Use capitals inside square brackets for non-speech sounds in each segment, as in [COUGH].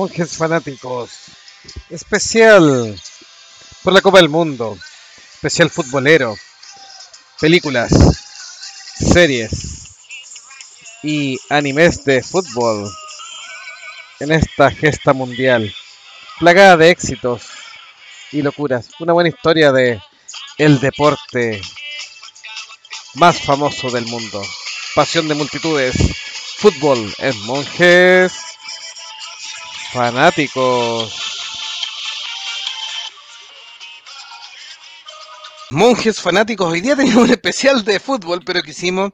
monjes fanáticos. Especial por la Copa del Mundo. Especial futbolero. Películas, series y animes de fútbol en esta gesta mundial. Plagada de éxitos y locuras. Una buena historia de el deporte más famoso del mundo. Pasión de multitudes. Fútbol en monjes fanáticos. Monjes fanáticos, hoy día tenemos un especial de fútbol, pero quisimos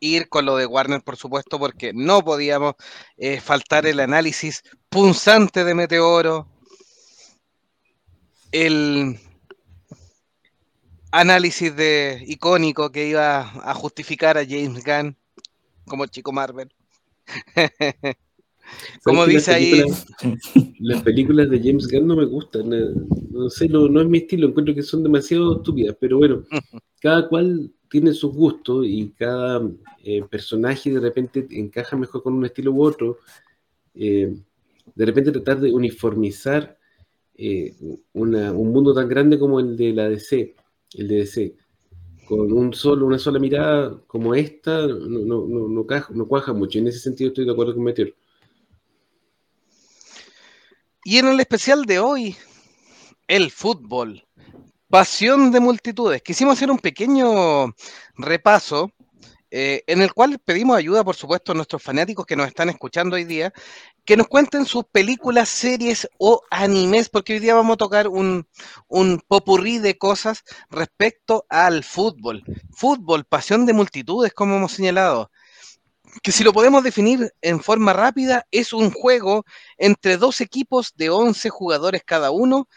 ir con lo de Warner, por supuesto, porque no podíamos eh, faltar el análisis punzante de Meteoro, el análisis de icónico que iba a justificar a James Gunn como chico Marvel. [LAUGHS] Como dice ahí. [LAUGHS] Las películas de James Gunn no me gustan. Eh, no, sé, no, es mi estilo. Encuentro que son demasiado estúpidas. Pero bueno, [LAUGHS] cada cual tiene sus gustos y cada eh, personaje de repente encaja mejor con un estilo u otro. Eh, de repente tratar de uniformizar un mundo tan grande como el de la DC, el de DC, con un solo, una sola mirada como esta, no, no, no, no, cuaja mucho. En ese sentido estoy de acuerdo con Meteor. Y en el especial de hoy, el fútbol. Pasión de multitudes. Quisimos hacer un pequeño repaso eh, en el cual pedimos ayuda, por supuesto, a nuestros fanáticos que nos están escuchando hoy día, que nos cuenten sus películas, series o animes, porque hoy día vamos a tocar un, un popurrí de cosas respecto al fútbol. Fútbol, pasión de multitudes, como hemos señalado que si lo podemos definir en forma rápida, es un juego entre dos equipos de 11 jugadores cada uno,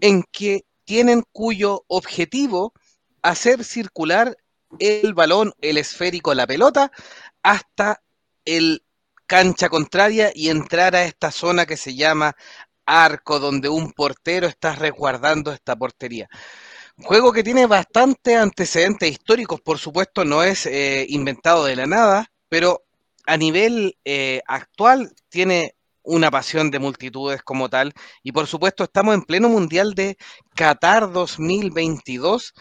en que tienen cuyo objetivo hacer circular el balón, el esférico, la pelota, hasta el cancha contraria y entrar a esta zona que se llama arco, donde un portero está resguardando esta portería. Juego que tiene bastante antecedentes históricos, por supuesto, no es eh, inventado de la nada, pero a nivel eh, actual tiene una pasión de multitudes como tal. Y por supuesto estamos en pleno Mundial de Qatar 2022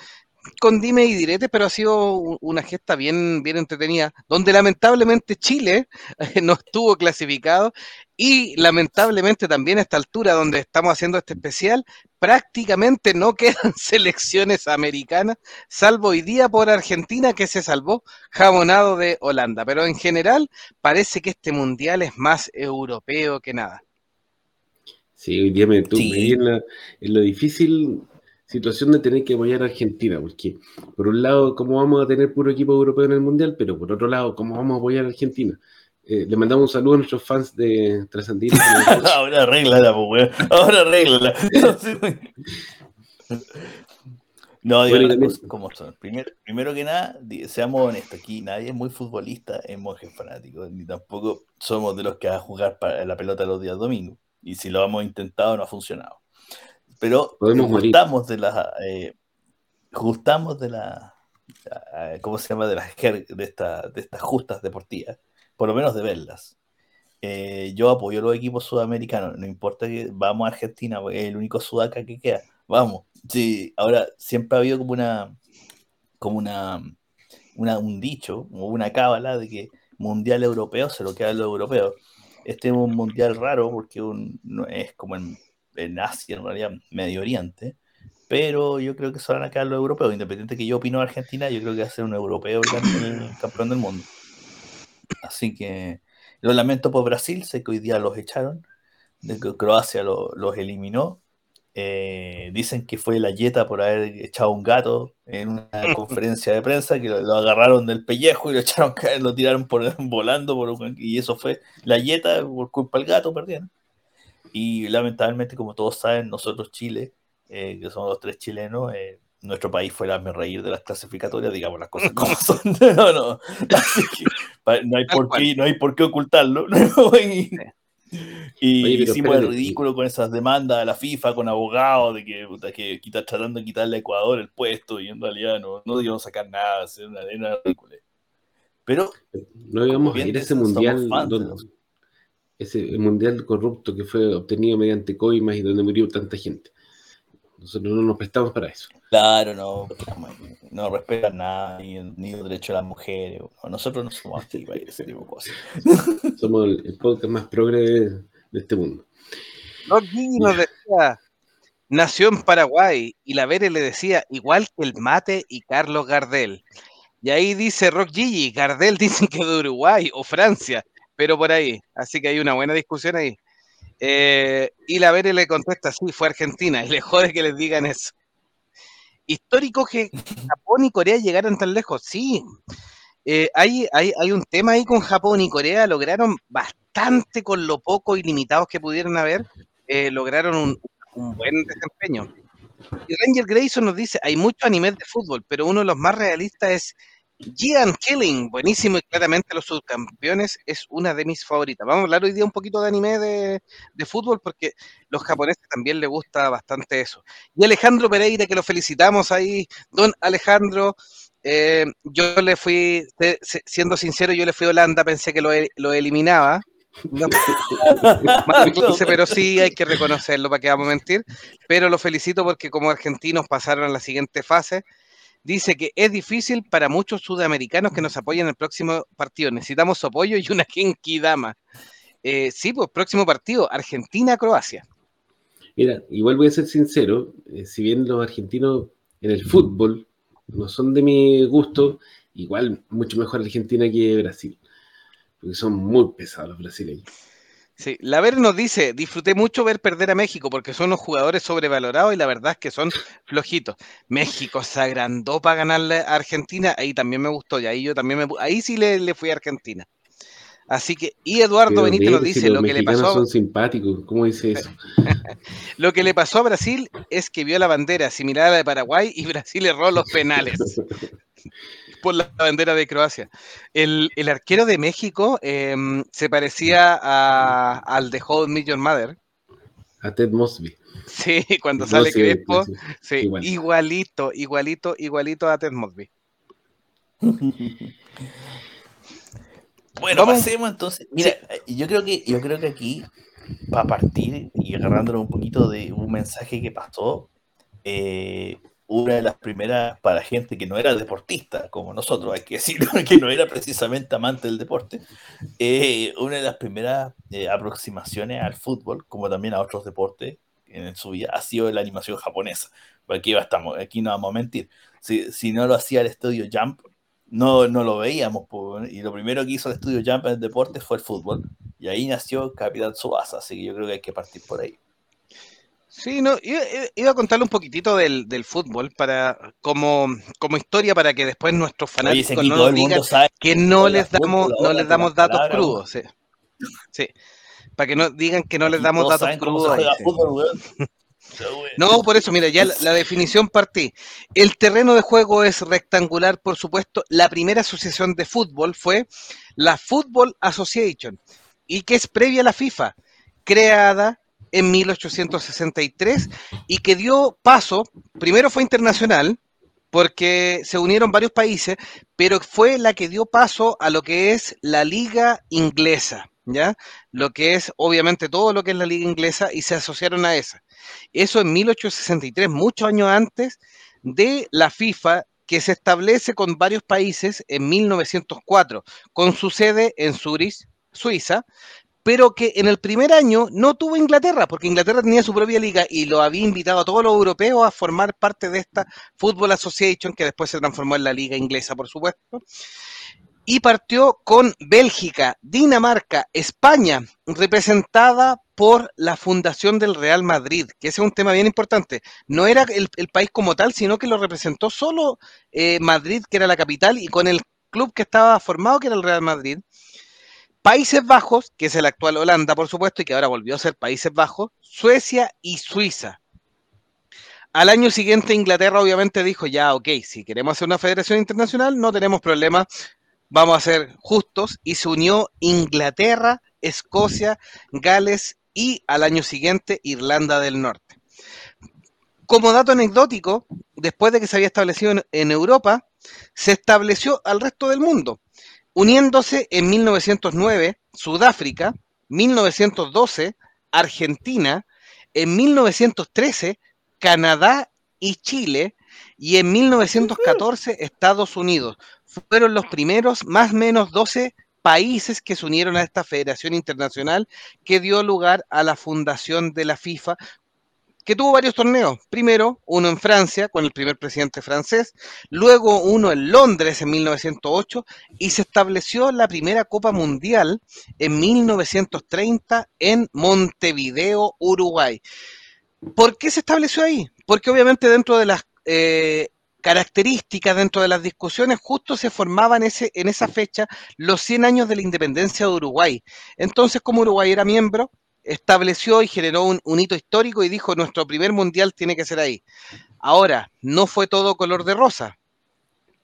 con dime y direte, pero ha sido una gesta bien, bien entretenida, donde lamentablemente Chile [LAUGHS] no estuvo clasificado y lamentablemente también a esta altura donde estamos haciendo este especial, prácticamente no [LAUGHS] quedan selecciones americanas, salvo hoy día por Argentina que se salvó jamonado de Holanda. Pero en general parece que este mundial es más europeo que nada. Sí, hoy día me tuve en lo difícil situación de tener que apoyar a Argentina, porque por un lado, ¿cómo vamos a tener puro equipo europeo en el Mundial? Pero por otro lado, ¿cómo vamos a apoyar a Argentina? Eh, le mandamos un saludo a nuestros fans de Trasandino. [LAUGHS] Ahora arréglala, pues, weón. Ahora arréglala. [LAUGHS] No, digo bueno, como son. Primero, que nada, seamos honestos, aquí nadie es muy futbolista en Monjes Fanáticos, ni tampoco somos de los que van a jugar para la pelota los días domingos. Y si lo hemos intentado, no ha funcionado. Pero gustamos de las eh, gustamos de la eh, ¿cómo se llama? de las de, esta, de estas justas deportivas, por lo menos de verlas. Eh, yo apoyo los equipos sudamericanos, no importa que vamos a Argentina, es el único sudaca que queda. Vamos. Sí, ahora siempre ha habido como una como una, un dicho, o una cábala de que mundial europeo se lo queda a los europeos. Este es un mundial raro porque un, no es como en en Asia, en realidad Medio Oriente, pero yo creo que se van a quedar los europeos, independiente que yo opino de Argentina, yo creo que va a ser un europeo campeón del mundo. Así que lo lamento por Brasil, sé que hoy día los echaron, de Croacia los eliminó. Eh, dicen que fue la Yeta por haber echado un gato en una [LAUGHS] conferencia de prensa, que lo, agarraron del pellejo y lo echaron caer, [LAUGHS] lo tiraron por, volando, por, y eso fue la Yeta por culpa del gato, perdieron. Y lamentablemente, como todos saben, nosotros Chile, eh, que somos los tres chilenos, eh, nuestro país fue el reír de las clasificatorias, digamos las cosas [LAUGHS] como son. [LAUGHS] no, no. no hay por qué, no hay por qué ocultarlo. [LAUGHS] y, hicimos el ridículo con esas demandas a la FIFA, con abogados, de que, que quitar, tratando de quitarle a Ecuador el puesto, y en realidad no, no debíamos sacar nada, hacer una arena ridícula. Pero no íbamos a ir a ese mundial donde, ese mundial corrupto que fue obtenido mediante coimas y donde murió tanta gente. Nosotros no nos prestamos para eso. Claro, no, no respetan nada, ni, ni los derechos de las mujeres. Nosotros no somos así para ese tipo de cosas. [LAUGHS] Somos el, podcast más progre de, este mundo. Rock nos decía, nació en Paraguay y la Vere le decía, igual que el Mate y Carlos Gardel. Y ahí dice Rock Gigi, Gardel [LAUGHS] dicen que de Uruguay o Francia, pero por ahí. Así que hay una buena discusión ahí. Eh, y la Vere le contesta, sí, fue Argentina, y le jode que les digan eso histórico que Japón y Corea llegaran tan lejos. Sí, eh, hay, hay, hay, un tema ahí con Japón y Corea, lograron bastante con lo poco y limitados que pudieran haber, eh, lograron un, un, buen desempeño. Y Ranger Grayson nos dice, hay muchos animes de fútbol, pero uno de los más realistas es Gian Killing, buenísimo y claramente los subcampeones es una de mis favoritas. Vamos a hablar hoy día un poquito de anime de, fútbol porque los japoneses también les gusta bastante eso. Y Alejandro Pereira, que lo felicitamos ahí, don Alejandro, eh, yo le fui, siendo sincero, yo le fui a Holanda, pensé que lo, lo eliminaba. [LAUGHS] pero sí hay que reconocerlo, para que vamos a mentir. Pero lo felicito porque como argentinos pasaron a la siguiente fase dice que es difícil para muchos sudamericanos que nos apoyen en el próximo partido. Necesitamos su apoyo y una [LAUGHS] Genki Dama. Eh, sí, pues próximo partido, Argentina-Croacia. Mira, igual voy a ser sincero, eh, si bien los argentinos en el fútbol no son de mi gusto, igual mucho mejor Argentina que Brasil, porque son muy pesados los brasileños. Sí, la Ver nos dice, disfruté mucho ver perder a México porque son unos jugadores sobrevalorados y la verdad es que son flojitos. México se agrandó para ganarle a Argentina, ahí también me gustó y ahí yo también me ahí sí le, fui a Argentina. Así que, y Eduardo Benítez nos dice, lo que le pasó... son simpáticos, ¿cómo dice eso? [LAUGHS] lo que le pasó a Brasil es que vio la bandera similar a la de Paraguay y Brasil erró los penales. [LAUGHS] por la bandera de Croacia. El, arquero de México em, se parecía al de How Million Mother. A Ted Mosby. Sí, [LAUGHS] cuando sale Crespo, sí, igualito, igualito, igualito a Ted Mosby. [LAUGHS] bueno, pasemos entonces. Mira, yo creo que yo creo que aquí para partir y agarrándolo un poquito de un mensaje que pasó, eh, una de las primeras para gente que no era deportista, como nosotros, hay que decir, [LAUGHS] que no era precisamente amante del deporte, eh, una de las primeras eh, aproximaciones al fútbol, como también a otros deportes en su vida, ha sido la animación japonesa. Aquí, aquí no vamos a mentir. Si, si no lo hacía el estudio Jump, no, no lo veíamos. y lo primero que hizo el estudio Jump en el deporte fue el fútbol. Y ahí nació Capital Subasa, así que yo creo que hay que partir por ahí. Sí, no, iba, a contarle un poquitito del, fútbol para como, como historia para que después nuestros fanáticos no nos digan que no les damos, no les damos datos crudos. Sí. Para que no digan que no les damos datos crudos. [LAUGHS] No, por eso, mira, ya la, definición partí. El terreno de juego es rectangular, por supuesto. La primera asociación de fútbol fue la Football Association, y que es previa a la FIFA, creada en 1863 y que dio paso, primero fue internacional, porque se unieron varios países, pero fue la que dio paso a lo que es la liga inglesa, ¿ya? Lo que es obviamente todo lo que es la liga inglesa y se asociaron a esa. Eso en 1863, muchos años antes de la FIFA que se establece con varios países en 1904, con su sede en Zurich, Suiza, pero que en el primer año no tuvo Inglaterra, porque Inglaterra tenía su propia liga y lo había invitado a todos los europeos a formar parte de esta Football Association, que después se transformó en la liga inglesa, por supuesto. Y partió con Bélgica, Dinamarca, España, representada por la fundación del Real Madrid, que ese es un tema bien importante. No era el, país como tal, sino que lo representó solo eh, Madrid, que era la capital, y con el club que estaba formado, que era el Real Madrid. Países Bajos, que es el actual Holanda, por supuesto, y que ahora volvió a ser Países Bajos, Suecia y Suiza. Al año siguiente, Inglaterra obviamente dijo, ya, ok, si queremos hacer una federación internacional, no tenemos problema, vamos a ser justos, y se unió Inglaterra, Escocia, Gales y al año siguiente Irlanda del Norte. Como dato anecdótico, después de que se había establecido en Europa, se estableció al resto del mundo uniéndose en 1909 Sudáfrica, 1912 Argentina, en 1913 Canadá y Chile y en 1914 Estados Unidos. Fueron los primeros más o menos 12 países que se unieron a esta federación internacional que dio lugar a la fundación de la FIFA que tuvo varios torneos. Primero, uno en Francia, con el primer presidente francés, luego uno en Londres en 1908 y se estableció la primera Copa Mundial en 1930 en Montevideo, Uruguay. ¿Por qué se estableció ahí? Porque obviamente dentro de las eh, características, dentro de las discusiones, justo se formaban ese, en esa fecha los 100 años de la independencia de Uruguay. Entonces, como Uruguay era miembro, estableció y generó un, hito histórico y dijo, nuestro primer mundial tiene que ser ahí. Ahora, no fue todo color de rosa,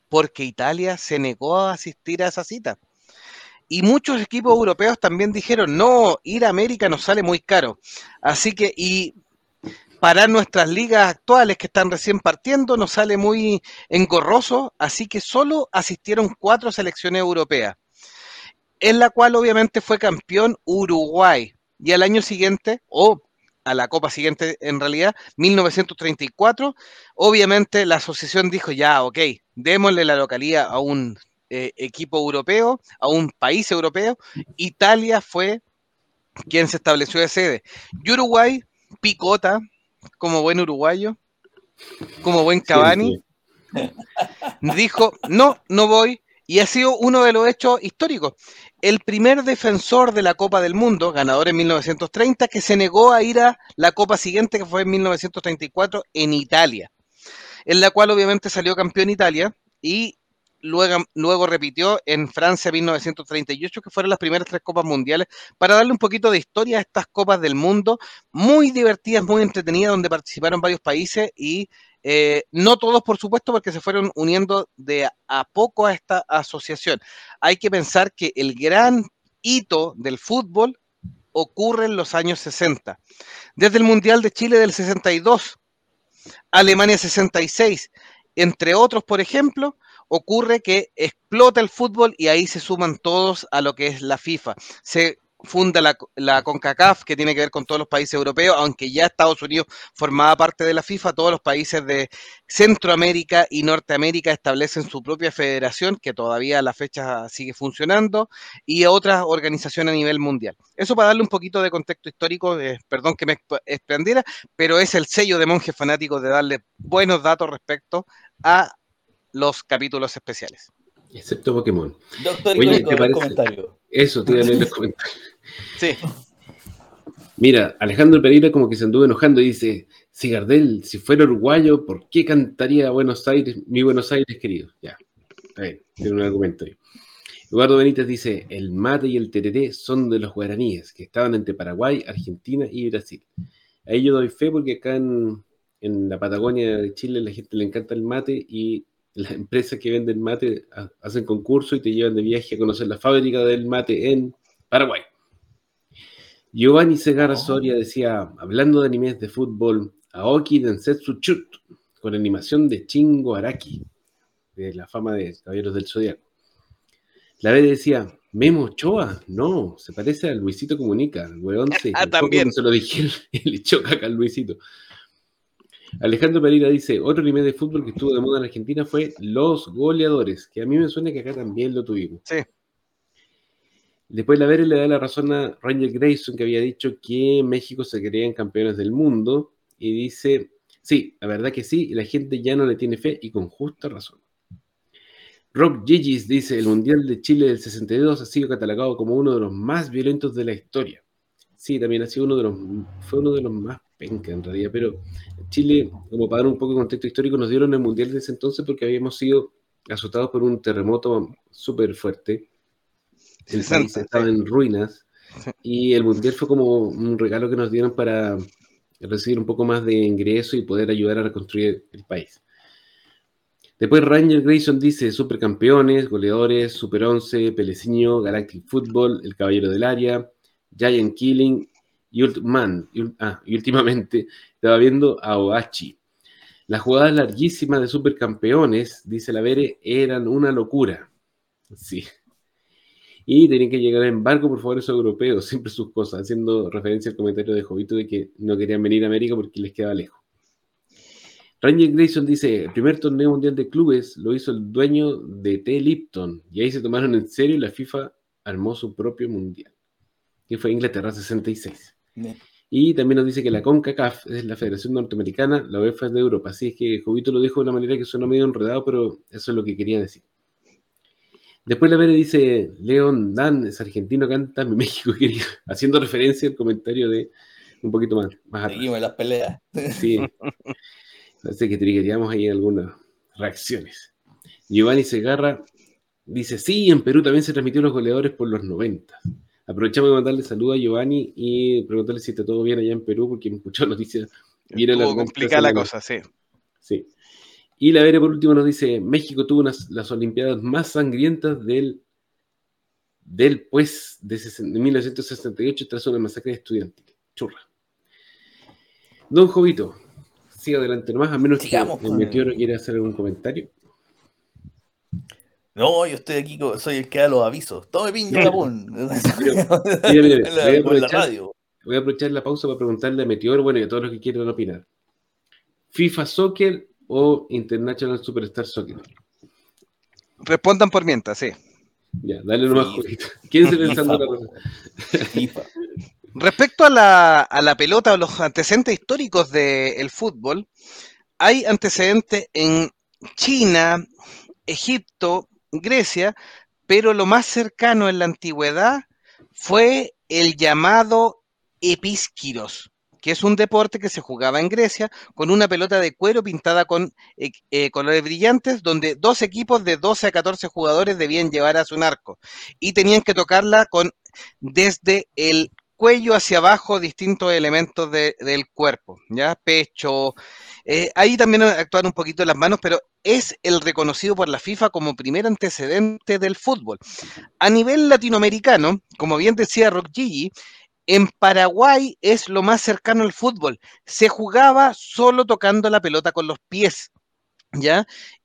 porque Italia se negó a asistir a esa cita. Y muchos equipos europeos también dijeron, no, ir a América nos sale muy caro. Así que, y para nuestras ligas actuales que están recién partiendo, nos sale muy engorroso, así que solo asistieron cuatro selecciones europeas, en la cual obviamente fue campeón Uruguay, y al año siguiente, o a la Copa siguiente en realidad, 1934, obviamente la asociación dijo, ya, ok, démosle la localía a un eh, equipo europeo, a un país europeo. Italia fue quien se estableció de sede. Y Uruguay, picota, como buen uruguayo, como buen Cavani, dijo, no, no voy, y ha sido uno de los hechos históricos el primer defensor de la Copa del Mundo, ganador en 1930, que se negó a ir a la Copa siguiente, que fue en 1934, en Italia, en la cual obviamente salió campeón Italia y luego, luego repitió en Francia 1938, que fueron las primeras tres Copas Mundiales, para darle un poquito de historia a estas Copas del Mundo, muy divertidas, muy entretenidas, donde participaron varios países y eh, no todos, por supuesto, porque se fueron uniendo de a poco a esta asociación. Hay que pensar que el gran hito del fútbol ocurre en los años 60. Desde el Mundial de Chile del 62, Alemania 66, entre otros, por ejemplo, ocurre que explota el fútbol y ahí se suman todos a lo que es la FIFA. Se funda la, CONCACAF, que tiene que ver con todos los países europeos, aunque ya Estados Unidos formaba parte de la FIFA, todos los países de Centroamérica y Norteamérica establecen su propia federación, que todavía a la fecha sigue funcionando, y otras organizaciones a nivel mundial. Eso para darle un poquito de contexto histórico, eh, perdón que me expandiera, pero es el sello de monjes fanáticos de darle buenos datos respecto a los capítulos especiales. Excepto Pokémon. Doctor, Oye, ¿te parece? comentario. Eso, tírale en los [LAUGHS] comentarios. Sí. Mira, Alejandro Pereira como que se anduvo enojando y dice, si Gardel, si fuera uruguayo, ¿por qué cantaría Buenos Aires, mi Buenos Aires querido? Ya, está bien, tiene un argumento ahí. Eduardo Benítez dice, el mate y el tereré son de los guaraníes, que estaban entre Paraguay, Argentina y Brasil. Ahí yo doy fe porque acá en, en la Patagonia de Chile la gente le encanta el mate y las empresas que venden mate hacen concurso y te llevan de viaje a conocer la fábrica del mate en Paraguay. Giovanni Segarra oh. Soria decía, hablando de animes de fútbol, Aoki Densetsu Chut, con animación de Chingo Araki, de la fama de Caballeros del Zodiaco. La vez decía, Memo Choa, no, se parece a Luisito Comunica, el weón [LAUGHS] se, ah, también. se lo dijeron y [LAUGHS] le choca acá al Luisito. Alejandro Pereira dice, otro anime de fútbol que estuvo de moda en Argentina fue Los Goleadores, que a mí me suena que acá también lo tuvimos. Sí. Después la Vere le da la razón a Ranger Grayson, que había dicho que México se creían campeones del mundo, y dice, sí, la verdad que sí, y la gente ya no le tiene fe, y con justa razón. Rock Gigis dice, el Mundial de Chile del 62 ha sido catalogado como uno de los más violentos de la historia. Sí, también ha sido uno de los, fue uno de los más penca en realidad, pero Chile, como para dar un poco de contexto histórico, nos dieron el Mundial de ese entonces porque habíamos sido azotados por un terremoto súper fuerte. El país estaba en ruinas y el Mundial fue como un regalo que nos dieron para recibir un poco más de ingreso y poder ayudar a reconstruir el país. Después Ranger Grayson dice supercampeones, goleadores, Super 11, Peleciño, Galactic Football, El Caballero del Área, Giant Killing y, ah, y últimamente estaba viendo a Oachi. Las jugadas larguísimas de supercampeones, dice la Vere, eran una locura. Sí. Y tienen que llegar a embargo por favor esos europeos, siempre sus cosas, haciendo referencia al comentario de Jovito de que no querían venir a América porque les queda lejos. Ranger Grayson dice, el primer torneo mundial de clubes lo hizo el dueño de T. Lipton y ahí se tomaron en serio y la FIFA armó su propio mundial, que fue Inglaterra 66. Y también nos dice que la CONCACAF es la Federación Norteamericana, la UEFA es de Europa. Así es que Jovito lo dijo de una manera que suena medio enredado, pero eso es lo que quería decir. Después la Vera dice, León Dan es argentino, canta mi [LAUGHS] México querido, haciendo referencia al comentario de un poquito más, más Seguimos las peleas. Sí. Parece que triggeríamos ahí algunas reacciones. Giovanni Segarra dice, sí, en Perú también se transmitió los goleadores por los 90. Aprovechamos de mandarle saludo a Giovanni y preguntarle si está todo bien allá en Perú, porque me escuchó [LAUGHS] noticias. Viene la complicada la cosa, sí. Sí. Y la Vera por último nos dice, México tuvo las Olimpiadas más sangrientas del, del pues de, 1968 tras una masacre estudiantil. Churra. Don Jovito, siga adelante nomás, a menos que el meteoro quiere hacer algún comentario. No, yo estoy aquí, soy el que da los avisos. Tome piña, Japón. [LAUGHS] Voy a aprovechar la pausa para preguntarle a Meteor, bueno, y a todos los que quieran opinar. ¿FIFA Soccer o International Superstar Soccer? Respondan por mientras, sí. Ya, dale nomás, ¿Quién se pensando la FIFA. Respecto a la, a la pelota o los antecedentes históricos del fútbol, hay antecedentes en China, Egipto, Grecia, pero lo más cercano en la antigüedad fue el llamado episquiros, que es un deporte que se jugaba en Grecia con una pelota de cuero pintada con eh, eh, colores brillantes, donde dos equipos de 12 a 14 jugadores debían llevar a su arco y tenían que tocarla con desde el cuello hacia abajo distintos elementos del cuerpo, ¿ya? Pecho. Eh, ahí también actúan un poquito las manos, pero es el reconocido por la FIFA como primer antecedente del fútbol. A nivel latinoamericano, como bien decía Rock Gigi, en Paraguay es lo más cercano al fútbol. Se jugaba solo tocando la pelota con los pies.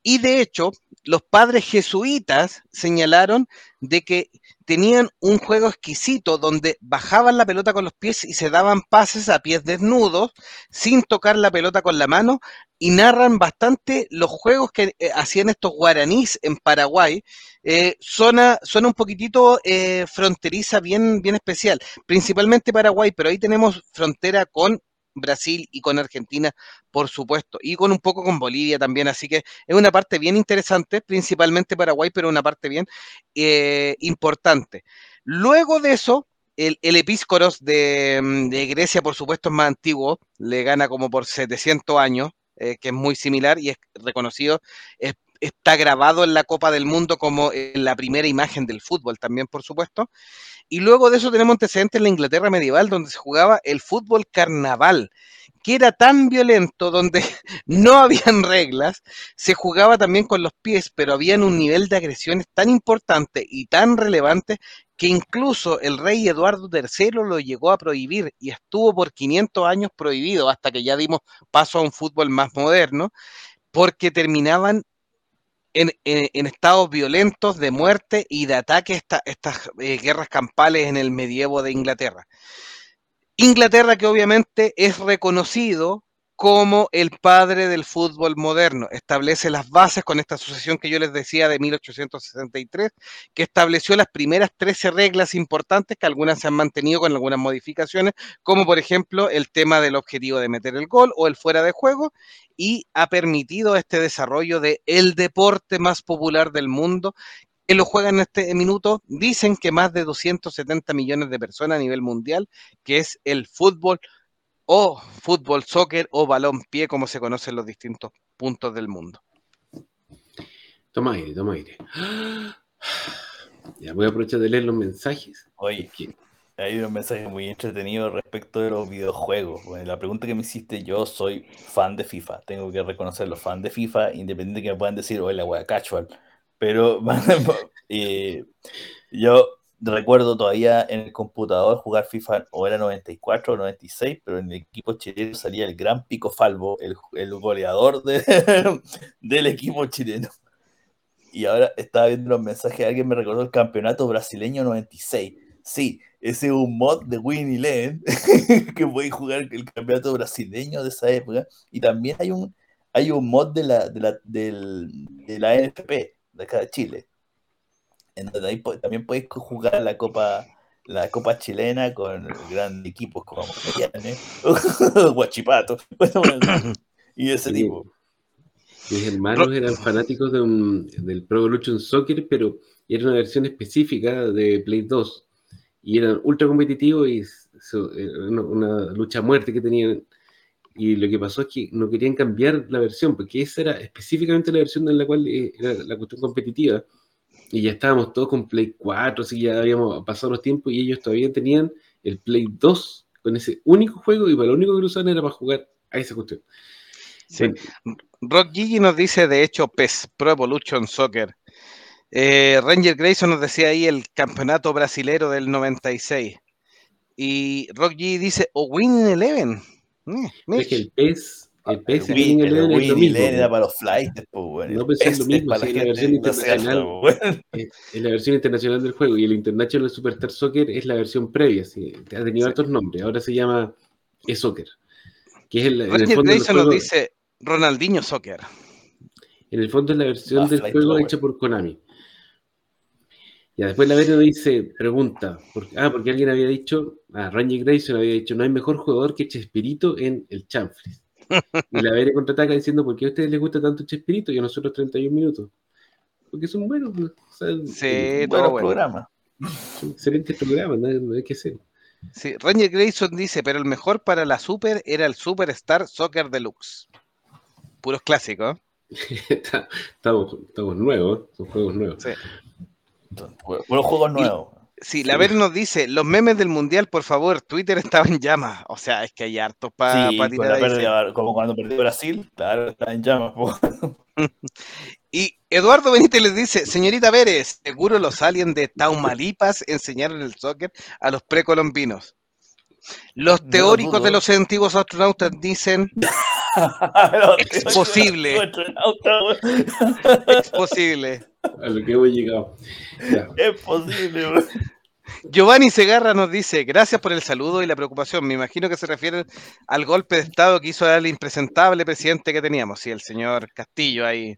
Y de hecho, los padres jesuitas señalaron de que tenían un juego exquisito donde bajaban la pelota con los pies y se daban pases a pies desnudos sin tocar la pelota con la mano y narran bastante los juegos que eh, hacían estos guaraníes en Paraguay. Eh, zona, un poquitito eh, fronteriza bien, bien especial, principalmente Paraguay, pero ahí tenemos frontera con Brasil y con Argentina, por supuesto, y con un poco con Bolivia también, así que es una parte bien interesante, principalmente Paraguay, pero una parte bien eh, importante. Luego de eso, el, el Epíscoros de, mm, de, Grecia, por supuesto, es más antiguo, le gana como por 700 años, eh, que es muy similar y es reconocido, está grabado en la Copa del Mundo como la primera imagen del fútbol también, por supuesto. Y luego de eso tenemos antecedentes en la Inglaterra medieval, donde se jugaba el fútbol carnaval, que era tan violento, donde [LAUGHS] no habían reglas, se jugaba también con los pies, pero había un nivel de agresiones tan importante y tan relevante que incluso el rey Eduardo III lo llegó a prohibir y estuvo por 500 años prohibido hasta que ya dimos paso a un fútbol más moderno, porque terminaban en, estados violentos de muerte y de ataque esta, estas eh, guerras campales en el medievo de Inglaterra. Inglaterra que obviamente es reconocido como el padre del fútbol moderno. Establece las bases con esta asociación que yo les decía de 1863, que estableció las primeras 13 reglas importantes, que algunas se han mantenido con algunas modificaciones, como por ejemplo el tema del objetivo de meter el gol o el fuera de juego, y ha permitido este desarrollo de el deporte más popular del mundo, que lo juegan en este minuto, dicen que más de 270 millones de personas a nivel mundial, que es el fútbol o fútbol, soccer o balón pie, como se conocen los distintos puntos del mundo. Toma aire, toma aire. Ya voy a aprovechar de leer los mensajes. Oye, hay un mensaje muy entretenido respecto de los videojuegos. Bueno, la pregunta que me hiciste, yo soy fan de FIFA. Tengo que reconocerlo, fan de FIFA, independiente que me puedan decir, oye, la wea casual. Pero [LAUGHS] eh, yo recuerdo todavía en el computador jugar FIFA o era 94 o 96, pero en el equipo chileno salía el gran Pico Falvo, el, goleador [LAUGHS] del equipo chileno. Y ahora estaba viendo los mensajes, alguien me recordó el campeonato brasileño 96. Sí, ese es un mod de Winnie Eleven [LAUGHS] que puede jugar el campeonato brasileño de esa época. Y también hay un, hay un mod de la, de la, del, de la NFP, de acá de Chile. En donde ahí también puedes jugar la Copa la Copa Chilena con grandes equipos como [LAUGHS] Guachipato [LAUGHS] y ese tipo. Mis hermanos eran fanáticos de un, del Pro Evolution Soccer, pero era una versión específica de Play 2 y eran ultra competitivos y una lucha a muerte que tenían. Y lo que pasó es que no querían cambiar la versión, porque esa era específicamente la versión en la cual eh, era la cuestión competitiva y ya estábamos todos con Play 4, así que ya habíamos pasado los tiempos y ellos todavía tenían el Play 2 con ese único juego y para lo único que lo usaban era para jugar a esa cuestión. Sí. Rock Gigi nos dice, de hecho, PES, Pro Evolution Soccer. Eh, Ranger Grayson nos decía ahí el campeonato brasilero del 96. Y Rock Gigi dice, o Winning Eleven. Mm, es que el PES el PS Win, el mismo. era para los flights, pues, No, pues es lo mismo, es, la versión internacional, es, la versión internacional del juego y el International Superstar Soccer es la versión previa, sí, ha tenido otros nombres, ahora se llama e-Soccer. Que es el, el nos dice Ronaldinho Soccer. En el fondo es la versión del juego hecha por Konami. Y después la nos dice, pregunta, ah, porque alguien había dicho, ah, Ranger Grayson había dicho, no hay mejor jugador que Chespirito en el Chanfles. Y la Vere contraataca diciendo, ¿por qué a ustedes les gusta tanto Chespirito y a nosotros 31 minutos? Porque son buenos, o sea, sí, buenos bueno. programas. Excelentes programas, no, hay que ser. Sí, Ranger Grayson dice, pero el mejor para la Super era el Superstar Soccer Deluxe. Puros clásicos. [LAUGHS] estamos, estamos nuevos, son juegos nuevos. Sí. Buenos juegos nuevos. Sí, la Ver nos dice, los memes del mundial, por favor, Twitter estaba en llamas. O sea, es que hay hartos para sí, tirar. como cuando perdió Brasil, claro, está en llamas. [LAUGHS] y Eduardo Benítez les dice, señorita Vélez, seguro los aliens de Taumalipas enseñaron el soccer a los precolombinos. Los teóricos de los antiguos astronautas dicen es posible. es posible. A lo que hemos llegado. Es posible. Giovanni Segarra nos dice, gracias por el saludo y la preocupación. Me imagino que se refiere al golpe de Estado que hizo el impresentable presidente que teníamos, sí, el señor Castillo ahí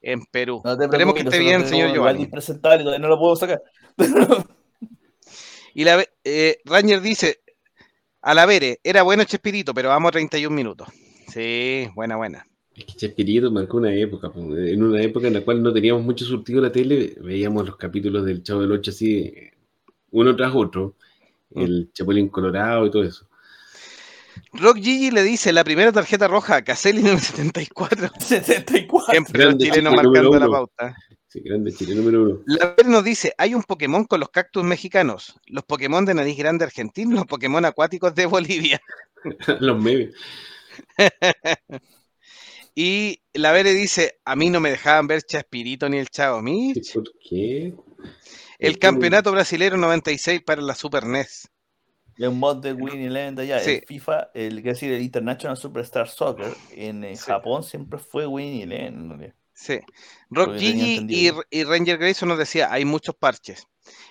en Perú. Esperemos que esté bien, señor Giovanni. Impresentable, no lo puedo sacar. y la, eh, Ranger dice, a la Vere, era bueno Chespirito, pero vamos a 31 minutos. Sí, buena, buena. Es que Chespirito marcó una época, en una época en la cual no teníamos mucho surtido la tele, veíamos los capítulos del Chavo del Ocho así, uno tras otro, mm. el Chapulín Colorado y todo eso. Rock Gigi le dice la primera tarjeta roja a Caselli en el 74. 74. Siempre los chilenos marcando la pauta. Sí, grande Chile número uno. La ver nos dice, hay un Pokémon con los cactus mexicanos, los Pokémon de nariz grande argentino, los Pokémon acuáticos de Bolivia. [LAUGHS] los memes. [LAUGHS] y la Vere dice, a mí no me dejaban ver Chaspirito ni el Chavo Mich. ¿Por qué? El campeonato brasilero 96 para la Super NES. Y un mod de Winnie Eleven allá. El FIFA, el que decir, el International Superstar Soccer, en eh, Japón siempre fue Winnie Eleven. Sí. Rock Gigi y, Ranger Grayson nos decía, hay muchos parches.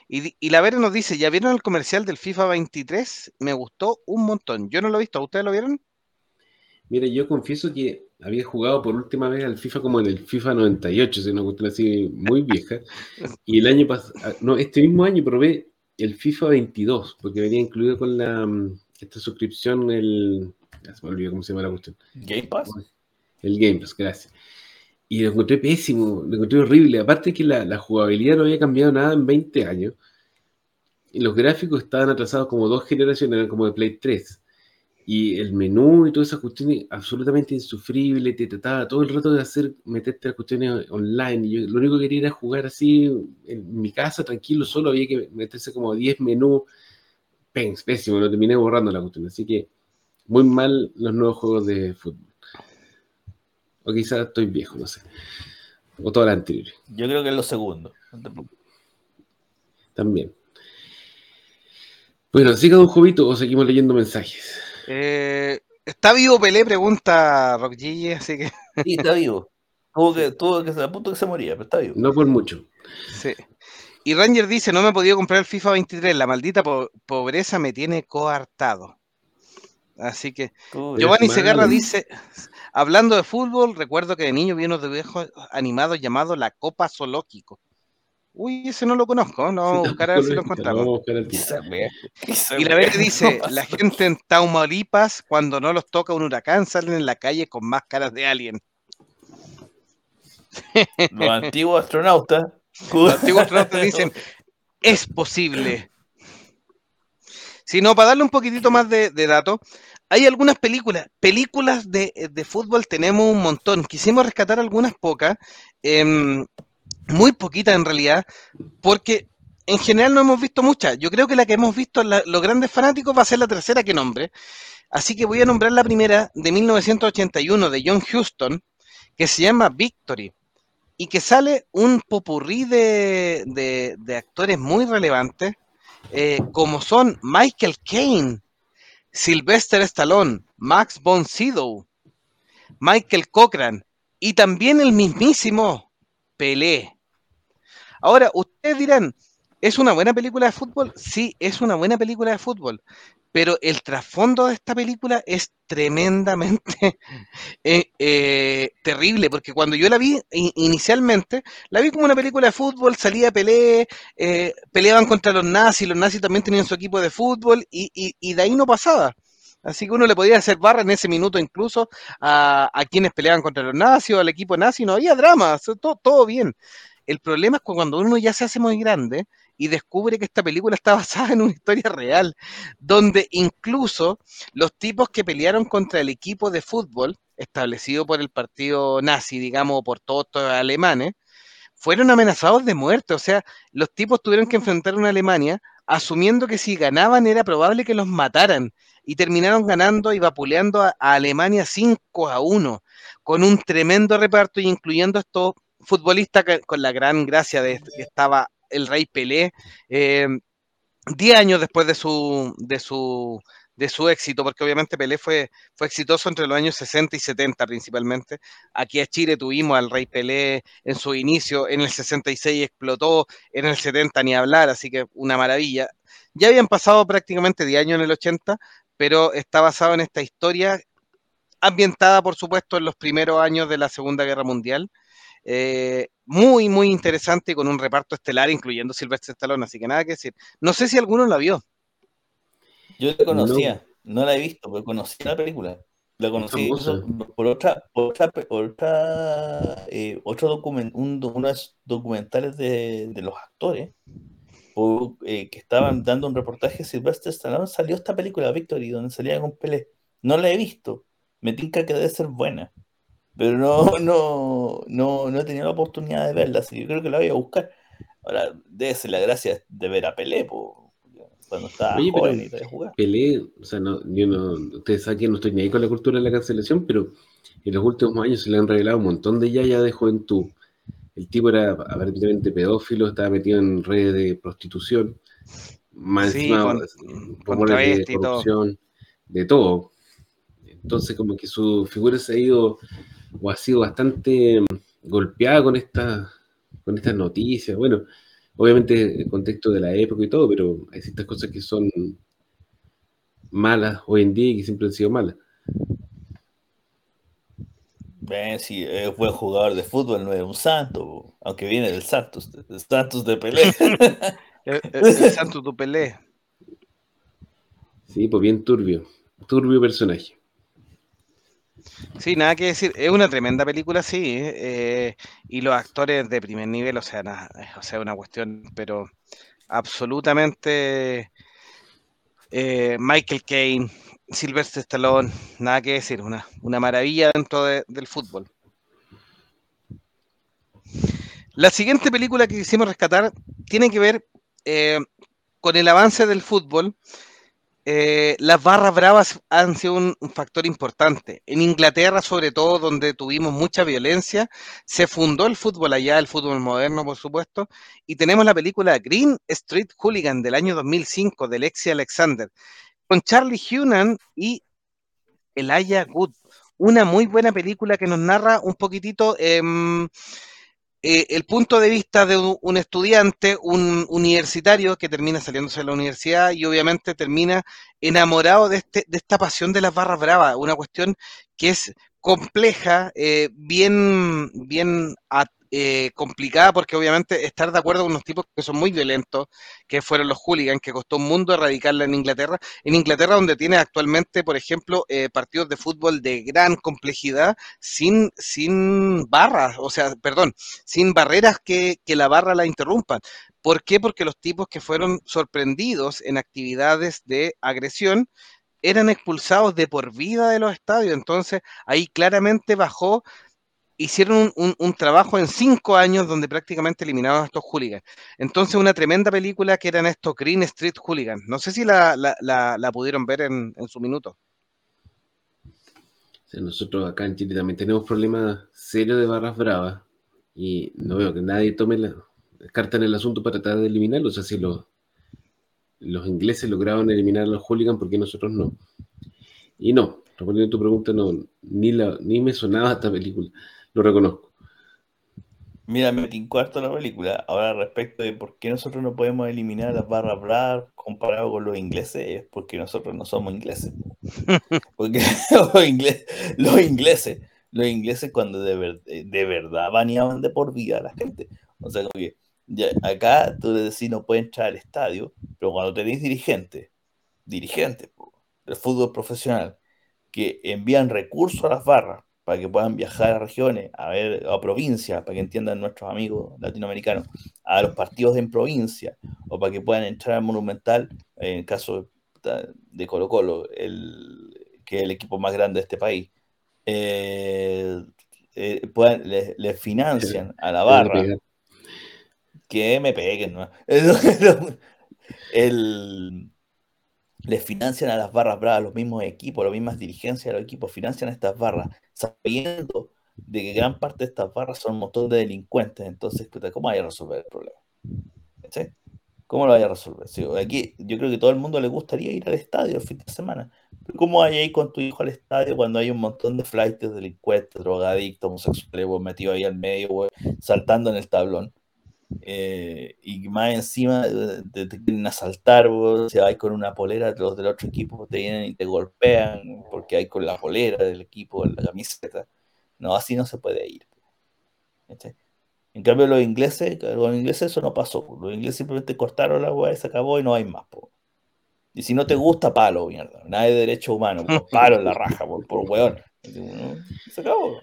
Y, y la Vera nos dice, ¿ya vieron el comercial del FIFA 23? Me gustó un montón. Yo no lo he visto, ¿ustedes lo vieron? Mire, yo confieso que había jugado por última vez al FIFA como en el FIFA 98, si una cuestión así muy vieja. Y el año pasado, ah, no, este mismo año probé el FIFA 22, porque venía incluido con la mm, esta suscripción, el. se me olvidó cómo se llama la cuestión. ¿Game Pass? El Game Pass, gracias. Y lo encontré pésimo, lo encontré horrible. Aparte que la, la jugabilidad no había cambiado nada en 20 años. Y los gráficos estaban atrasados como dos generaciones, eran como de Play 3 y el menú y todas esas cuestiones absolutamente insufrible, te trataba todo el rato de hacer, meterte a cuestiones online. Y yo lo único que quería era jugar así en mi casa, tranquilo, solo había que meterse como 10 menús. Pésimo, lo terminé borrando la cuestión. Así que muy mal los nuevos juegos de fútbol. O quizás estoy viejo, no sé. O todas las anteriores. Yo creo que es lo segundo. También. Bueno, ¿siga un Jovito o seguimos leyendo mensajes? Eh, ¿Está vivo Pelé? Pregunta Rock Gigi, así que. Sí, está vivo. Tuvo que, tuvo que ser a punto que se moría, pero está bien. No por mucho. Sí. Y Ranger dice, no me he podido comprar el FIFA 23, la maldita pobreza me tiene coartado. Así que Giovanni Segarra dice, hablando de fútbol, recuerdo que de niño vi unos dibujos animados llamados La Copa Zoológico. Uy, ese no lo conozco, no vamos a buscar a ver si lo encontramos. [LAUGHS] Y la vez dice, la gente en Taumalipas, cuando no los toca un huracán, salen en la calle con máscaras de alien. Los [LAUGHS] antiguos astronautas. Los antiguos astronautas dicen, es posible. Si no, para darle un poquitito más de, datos, hay algunas películas, películas de, fútbol tenemos un montón. Quisimos rescatar algunas pocas, em, muy poquitas en realidad, porque en general no hemos visto muchas. Yo creo que la que hemos visto los grandes fanáticos va a ser la tercera que nombre. Así que voy a nombrar la primera de 1981 de John Huston, que se llama Victory y que sale un popurrí de, actores muy relevantes, eh, como son Michael Caine, Sylvester Stallone, Max von Sydow, Michael Cochran y también el mismísimo Pelé. Ahora, ustedes dirán, ¿es una buena película de fútbol? Sí, es una buena película de fútbol, pero el trasfondo de esta película es tremendamente [LAUGHS] eh, eh, terrible, porque cuando yo la vi inicialmente, la vi como una película de fútbol, salía Pelé, eh, peleaban contra los nazis, los nazis también tenían su equipo de fútbol, y, de ahí no pasaba. Así que uno le podía hacer barra en ese minuto incluso a, quienes peleaban contra los nazis o al equipo nazi, no había drama, todo bien. El problema es cuando uno ya se hace muy grande, y descubre que esta película está [LAUGHS] basada en una historia real, donde incluso los tipos que pelearon contra el equipo de fútbol establecido por el partido nazi, digamos, por todos los alemanes, fueron amenazados de muerte. O sea, los tipos tuvieron que enfrentar a una Alemania asumiendo que si ganaban era probable que los mataran y terminaron ganando y vapuleando a, Alemania 5 a 1 con un tremendo reparto y incluyendo a estos futbolistas con la gran gracia de que estaba el rey Pelé, eh, diez años después de su, de su, de su éxito, porque obviamente Pelé fue, fue exitoso entre los años 60 y 70 principalmente. Aquí en Chile tuvimos al Rey Pelé en su inicio, en el 66 explotó, en el 70 ni hablar, así que una maravilla. Ya habían pasado prácticamente 10 años en el 80, pero está basado en esta historia ambientada, por supuesto, en los primeros años de la Segunda Guerra Mundial. Eh, muy, muy interesante con un reparto estelar, incluyendo Silvestre Stallone, así que nada que decir. No sé si alguno la vio. Yo la conocía, no, la he visto, pero conocí la película. La conocí por otra, por otra, por otra eh, otro document, unos documentales de, los actores eh, que estaban dando un reportaje Silvestre Stallone salió esta película Victory donde salía con Pelé. No la he visto. Me tinca que debe ser buena pero no, [LAUGHS] no, no, no he tenido la oportunidad de verla, así que yo creo que la voy a buscar. Ahora, debe ser la gracia de ver a Pelé, cuando estaba joven y de jugar. Pelé, o sea, no, yo no, ustedes saben que no estoy ni ahí con la cultura de la cancelación, pero en los últimos años se le han revelado un montón de yaya de juventud. El tipo era aparentemente pedófilo, estaba metido en redes de prostitución, más sí, con, de corrupción, de todo. Entonces, como que su figura se ha ido o ha sido bastante mm, golpeada con esta, con estas noticias. Bueno, obviamente el contexto de la época y todo, pero hay ciertas cosas que son malas hoy en día y que siempre han sido malas. Ven, si es buen jugador de fútbol, no es un santo, aunque viene del Santos, del Santos de Pelé. [LAUGHS] el, el, Santos de Pelé. Sí, pues bien turbio, turbio personaje. Sí, nada que decir. Es una tremenda película, sí. Eh, y los actores de primer nivel, o sea, nada, o sea, una cuestión, pero absolutamente eh, Michael Caine, Sylvester Stallone, nada que decir, una, una maravilla dentro del fútbol. La siguiente película que quisimos rescatar tiene que ver eh, con el avance del fútbol eh, las barras bravas han sido un, factor importante. En Inglaterra, sobre todo, donde tuvimos mucha violencia, se fundó el fútbol allá, el fútbol moderno, por supuesto, y tenemos la película Green Street Hooligan del año 2005 de Lexi Alexander, con Charlie Hunan y Elijah Wood, una muy buena película que nos narra un poquitito em, eh, el punto de vista de un, estudiante, un universitario que termina saliéndose de la universidad y obviamente termina enamorado de, este, de esta pasión de las barras bravas, una cuestión que es compleja, eh, bien, bien eh, complicada porque obviamente estar de acuerdo con unos tipos que son muy violentos, que fueron los hooligans, que costó un mundo erradicarla en Inglaterra. En Inglaterra donde tiene actualmente, por ejemplo, eh, partidos de fútbol de gran complejidad sin, sin barras, o sea, perdón, sin barreras que, que la barra la interrumpan. ¿Por qué? Porque los tipos que fueron sorprendidos en actividades de agresión eran expulsados de por vida de los estadios. Entonces ahí claramente bajó hicieron un, trabajo en cinco años donde prácticamente eliminaron a estos hooligans. Entonces, una tremenda película que eran estos Green Street Hooligans. No sé si la, pudieron ver en, su minuto. nosotros acá en Chile también tenemos problemas serios de barras bravas y no veo que nadie tome la carta en el asunto para tratar de eliminarlos. O sea, si los, los ingleses lograron eliminar a los hooligans, ¿por qué nosotros no? Y no, respondiendo a tu pregunta, no, ni, la, ni me sonaba esta película lo reconozco. Mira, me cuarto la película. Ahora, respecto de por qué nosotros no podemos eliminar las barras bravas comparado con los ingleses, es porque nosotros no somos ingleses. [LAUGHS] Porque [LAUGHS] los, ingleses, los ingleses, los ingleses cuando de, de verdad baneaban de por vida a la gente. O sea, que acá tú le decís no puede entrar al estadio, pero cuando tenéis dirigentes, dirigentes del fútbol profesional, que envían recursos a las barras para que puedan viajar a regiones, a ver, a provincias, para que entiendan nuestros amigos latinoamericanos, a los partidos en provincia, o para que puedan entrar al Monumental, en el caso de Colo Colo, el, que es el equipo más grande de este país, eh, eh, le, financian a la barra. Que me peguen, ¿no? [LAUGHS] el, les financian a las barras bravas, los mismos equipos, las mismas dirigencias de los equipos financian a estas barras, sabiendo de que gran parte de estas barras son un montón de delincuentes. Entonces, ¿cómo vaya a resolver el problema? ¿Cómo lo vaya a resolver? aquí yo creo que todo el mundo le gustaría ir al estadio el fin de semana. ¿Cómo vaya a ir con tu hijo al estadio cuando hay un montón de flights, delincuentes, drogadictos, homosexuales, metidos ahí al medio, saltando en el tablón? Eh, y más encima te, quieren asaltar, vos, si hay con una polera, los del otro equipo te vienen y te golpean porque hay con la polera del equipo, la camiseta. No, así no se puede ir. En cambio, los ingleses, los ingleses eso no pasó. Los ingleses simplemente cortaron la hueá y se acabó y no hay más. Y si no te gusta, palo, mierda. Nada de derecho humano, [LAUGHS] palo en la raja, por, por weón. Se acabó.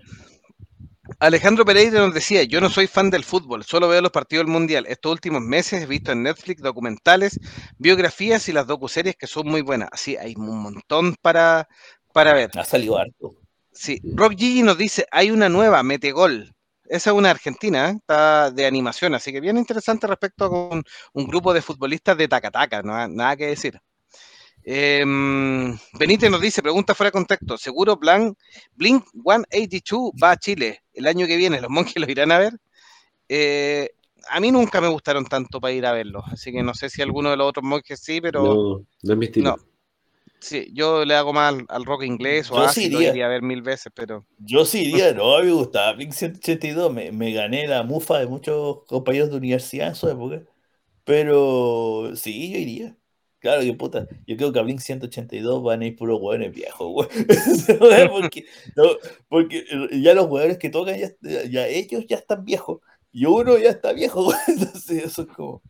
Alejandro Pereira nos decía, yo no soy fan del fútbol, solo veo los partidos del Mundial. Estos últimos meses he visto en Netflix documentales, biografías y las docuseries que son muy buenas. Así, hay un montón para, para ver. Ha salido harto. Sí, Rob Gigi nos dice, hay una nueva, Metegol. Esa es una argentina, ¿eh? está de animación, así que bien interesante respecto a un, un grupo de futbolistas de Tacataca, no nada que decir. Eh, Benítez nos dice, pregunta fuera de contexto, ¿seguro Blanc, Blink 182 va a Chile el año que viene? ¿Los monjes lo irán a ver? Eh, a mí nunca me gustaron tanto para ir a verlos, así que no sé si alguno de los otros monjes sí, pero... No, no es mi estilo. Sí, yo le hago más al, rock inglés o así, lo iría a ver mil veces, pero... Yo sí iría, no, me gustaba Blink 182, me, me gané la mufa de muchos compañeros de universidad en su época, pero sí, yo iría. Claro que puta, yo creo que a Blink 182 van a ir puros hueones viejos, güey. [LAUGHS] [LAUGHS] porque, porque, ya los hueones que tocan, ya, ya, ellos ya están viejos. Y uno ya está viejo, güey. [LAUGHS] Entonces eso es como...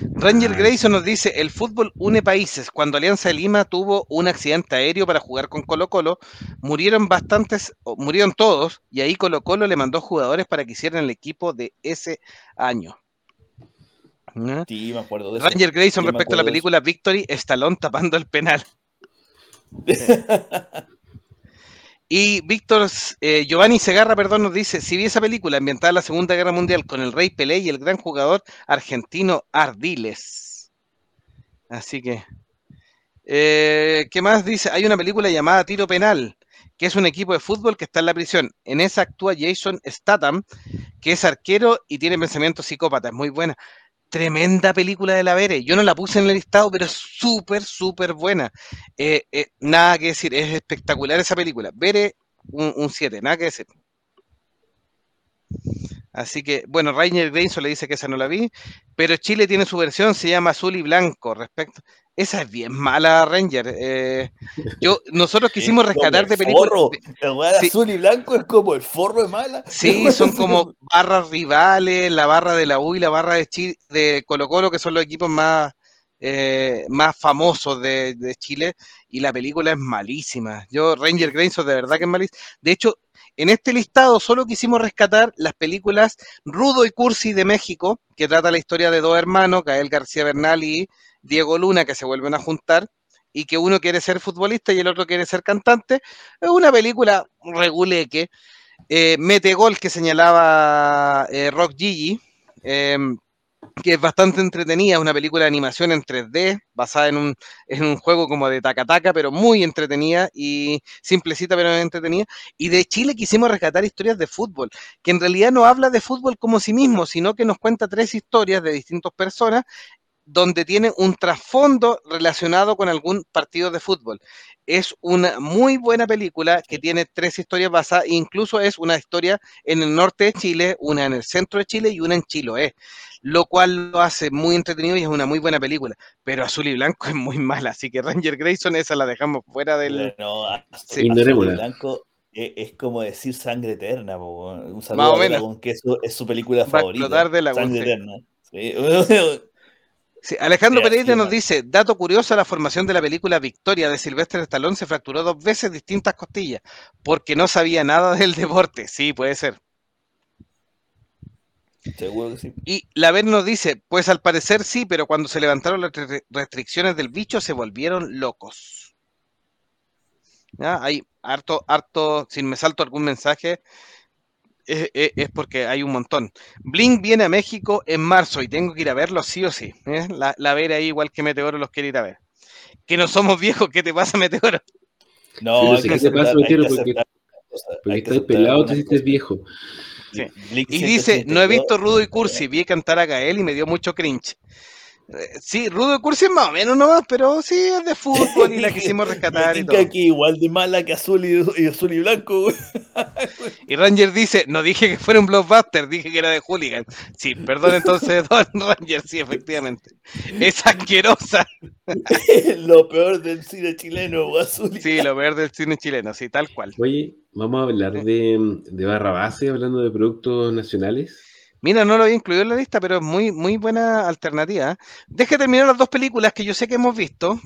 Ranger Grayson nos dice, el fútbol une países. Cuando Alianza de Lima tuvo un accidente aéreo para jugar con Colo Colo, murieron bastantes, murieron todos, y ahí Colo Colo le mandó jugadores para que hicieran el equipo de ese año. Sí, me acuerdo de Ranger Grayson respecto a la película Victory, Stallone tapando el penal. [LAUGHS] y Víctor eh, Giovanni Segarra, perdón, nos dice, si vi esa película ambientada en la Segunda Guerra Mundial con el Rey Pelé y el gran jugador argentino Ardiles. Así que, eh, ¿qué más dice? Hay una película llamada Tiro Penal, que es un equipo de fútbol que está en la prisión. En esa actúa Jason Statham, que es arquero y tiene pensamientos psicópatas. Muy buena. Tremenda película de la Vere. Yo no la puse en el listado, pero es súper, súper buena. Eh, eh, nada que decir, es espectacular esa película. Vere, un 7, nada que decir. Así que, bueno, Rainer Grayson le dice que esa no la vi, pero Chile tiene su versión, se llama Azul y Blanco. Respecto, esa es bien mala, Ranger. Eh, yo, [LAUGHS] nosotros quisimos rescatar de películas. El azul y blanco es como el forro de mala. Sí, [LAUGHS] son como barras rivales, la barra de la U y la barra de, de Colo Colo, que son los equipos más, eh, más famosos de, de, Chile, y la película es malísima. Yo, Ranger Grayson, de verdad que es malísima. De hecho, en este listado solo quisimos rescatar las películas Rudo y Cursi de México, que trata la historia de dos hermanos, Gael García Bernal y Diego Luna, que se vuelven a juntar y que uno quiere ser futbolista y el otro quiere ser cantante. Es una película reguleque. Eh, Mete Gol, que señalaba eh, Rock Gigi, em, que es bastante entretenida, es una película de animación en 3D, basada en un, en un juego como de taca-taca, pero muy entretenida y simplecita, pero entretenida. Y de Chile quisimos rescatar historias de fútbol, que en realidad no habla de fútbol como sí mismo, sino que nos cuenta tres historias de distintas personas donde tiene un trasfondo relacionado con algún partido de fútbol. Es una muy buena película que tiene tres historias basadas, incluso es una historia en el norte de Chile, una en el centro de Chile y una en Chiloé, lo cual lo hace muy entretenido y es una muy buena película. Pero Azul y Blanco es muy mala, así que Ranger Grayson esa la dejamos fuera del... No, Azul, y Blanco es, como decir Sangre Eterna, un saludo a que es su, es su película favorita. De la Sangre Eterna. Sí. [LAUGHS] Alejandro Pereira nos dice, dato curioso, la formación de la película Victoria de Silvestre Stallone se fracturó dos veces distintas costillas, porque no sabía nada del deporte. Sí, puede ser. Seguro que sí. Y la ver nos dice, pues al parecer sí, pero cuando se levantaron las restricciones del bicho se volvieron locos. ¿Ya? Hay harto, harto, si me salto algún mensaje, es, porque hay un montón. Blink viene a México en marzo y tengo que ir a verlo sí o sí. ¿eh? La, la ver ahí igual que Meteoro los quiere ir a ver. Que no somos viejos, ¿qué te pasa, Meteoro? No, ¿qué te pasa, Meteoro? Porque, porque estás pelado, te sientes viejo. Y dice, no he visto Rudo y Cursi, vi cantar a Gael y me dio mucho cringe. Sí, Rudo Cursi es más o menos nomás, pero sí es de fútbol y la quisimos [LAUGHS] rescatar. y todo. aquí igual de mala que azul y, azul y blanco. y Ranger dice, no dije que fuera un blockbuster, dije que era de hooligan. Sí, perdón entonces, [LAUGHS] Don Ranger, sí, efectivamente. Es asquerosa. [LAUGHS] lo peor del cine chileno, azul. Sí, lo peor del cine chileno, sí, tal cual. Oye, vamos a hablar de, de barra base, hablando de productos nacionales. Mira, no lo había incluido en la lista, pero es muy, muy buena alternativa. Deja terminar las dos películas que yo sé que hemos visto,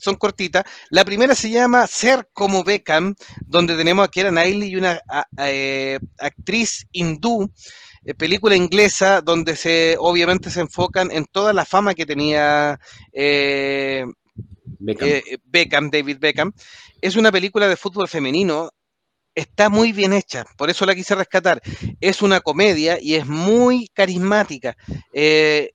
son cortitas. La primera se llama Ser como Beckham, donde tenemos a Keira Knightley y una eh, actriz hindú, eh, película inglesa, donde se obviamente se enfocan en toda la fama que tenía eh, Beckham, David Beckham. Es una película de fútbol femenino está muy bien hecha, por eso la quise rescatar. Es una comedia y es muy carismática, eh,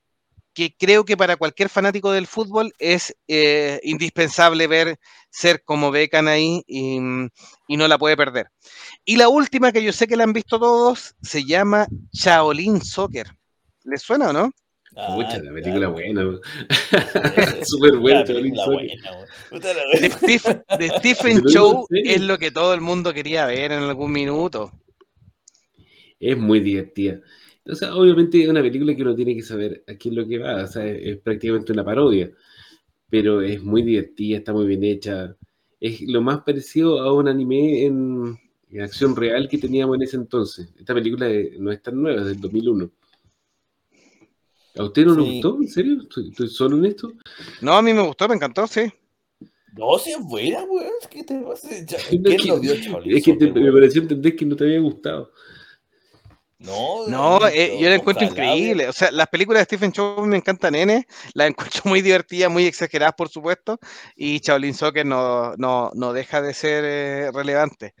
que creo que para cualquier fanático del fútbol es eh, indispensable ver ser como Becan ahí y, no la puede perder. Y la última que yo sé que la han visto todos se llama Shaolin Soccer. ¿Les suena o no? Mucha, la película buena. [LAUGHS] Súper buena. [LAUGHS] De, Stephen Chow es lo que todo el mundo quería ver en algún minuto. Es muy divertida. O sea, obviamente es una película que uno tiene que saber a qué es lo que va. O sea, es, prácticamente una parodia. Pero es muy divertida, está muy bien hecha. Es lo más parecido a un anime en, acción real que teníamos en ese entonces. Esta película no es tan nueva, es del 2001. ¿A usted no le gustó? ¿En serio? ¿Estoy, solo en esto? No, a mí me gustó, me encantó, sí. No, si es buena, weón. Es que te vas a... Es que me pareció entender que no te había gustado. No, no, eh, yo la encuentro increíble. O sea, las películas de Stephen Chow me encantan, nene. Las encuentro muy divertidas, muy exageradas, por supuesto. Y Shaolin Soccer no, no, no deja de ser eh, relevante.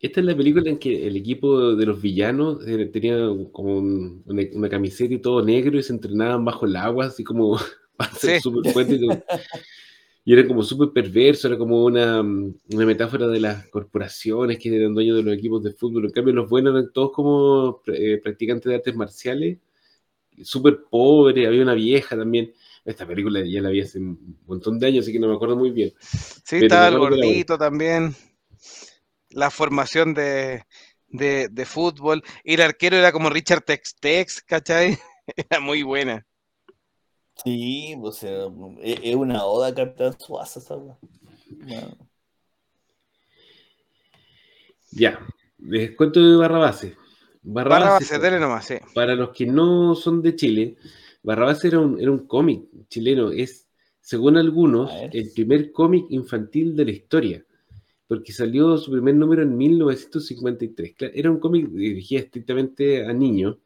Esta es la película en que el equipo de los villanos eh, tenía como una, camiseta y todo negro y se entrenaban bajo el agua, así como [LAUGHS] para ser súper fuertes. Y, era como súper perverso, era como una, metáfora de las corporaciones que eran dueños de los equipos de fútbol. En cambio, los buenos eran todos como eh, practicantes de artes marciales súper pobre, había una vieja también. Esta película ya la vi hace un montón de años, así que no me acuerdo muy bien. Sí, estaba el gordito también. La formación de, de, fútbol. Y el arquero era como Richard Tex-Tex, ¿cachai? [LAUGHS] Era muy buena. Sí, pues es una oda a Capitán Suaza, ¿sabes? Ya, les cuento de Barrabase. Barrabase, dele nomás, sí. Para los que no son de Chile, Barrabase era un, era un cómic chileno. Es, según algunos, el primer cómic infantil de la historia porque salió su primer número en 1953. Era un cómic dirigido estrictamente a niños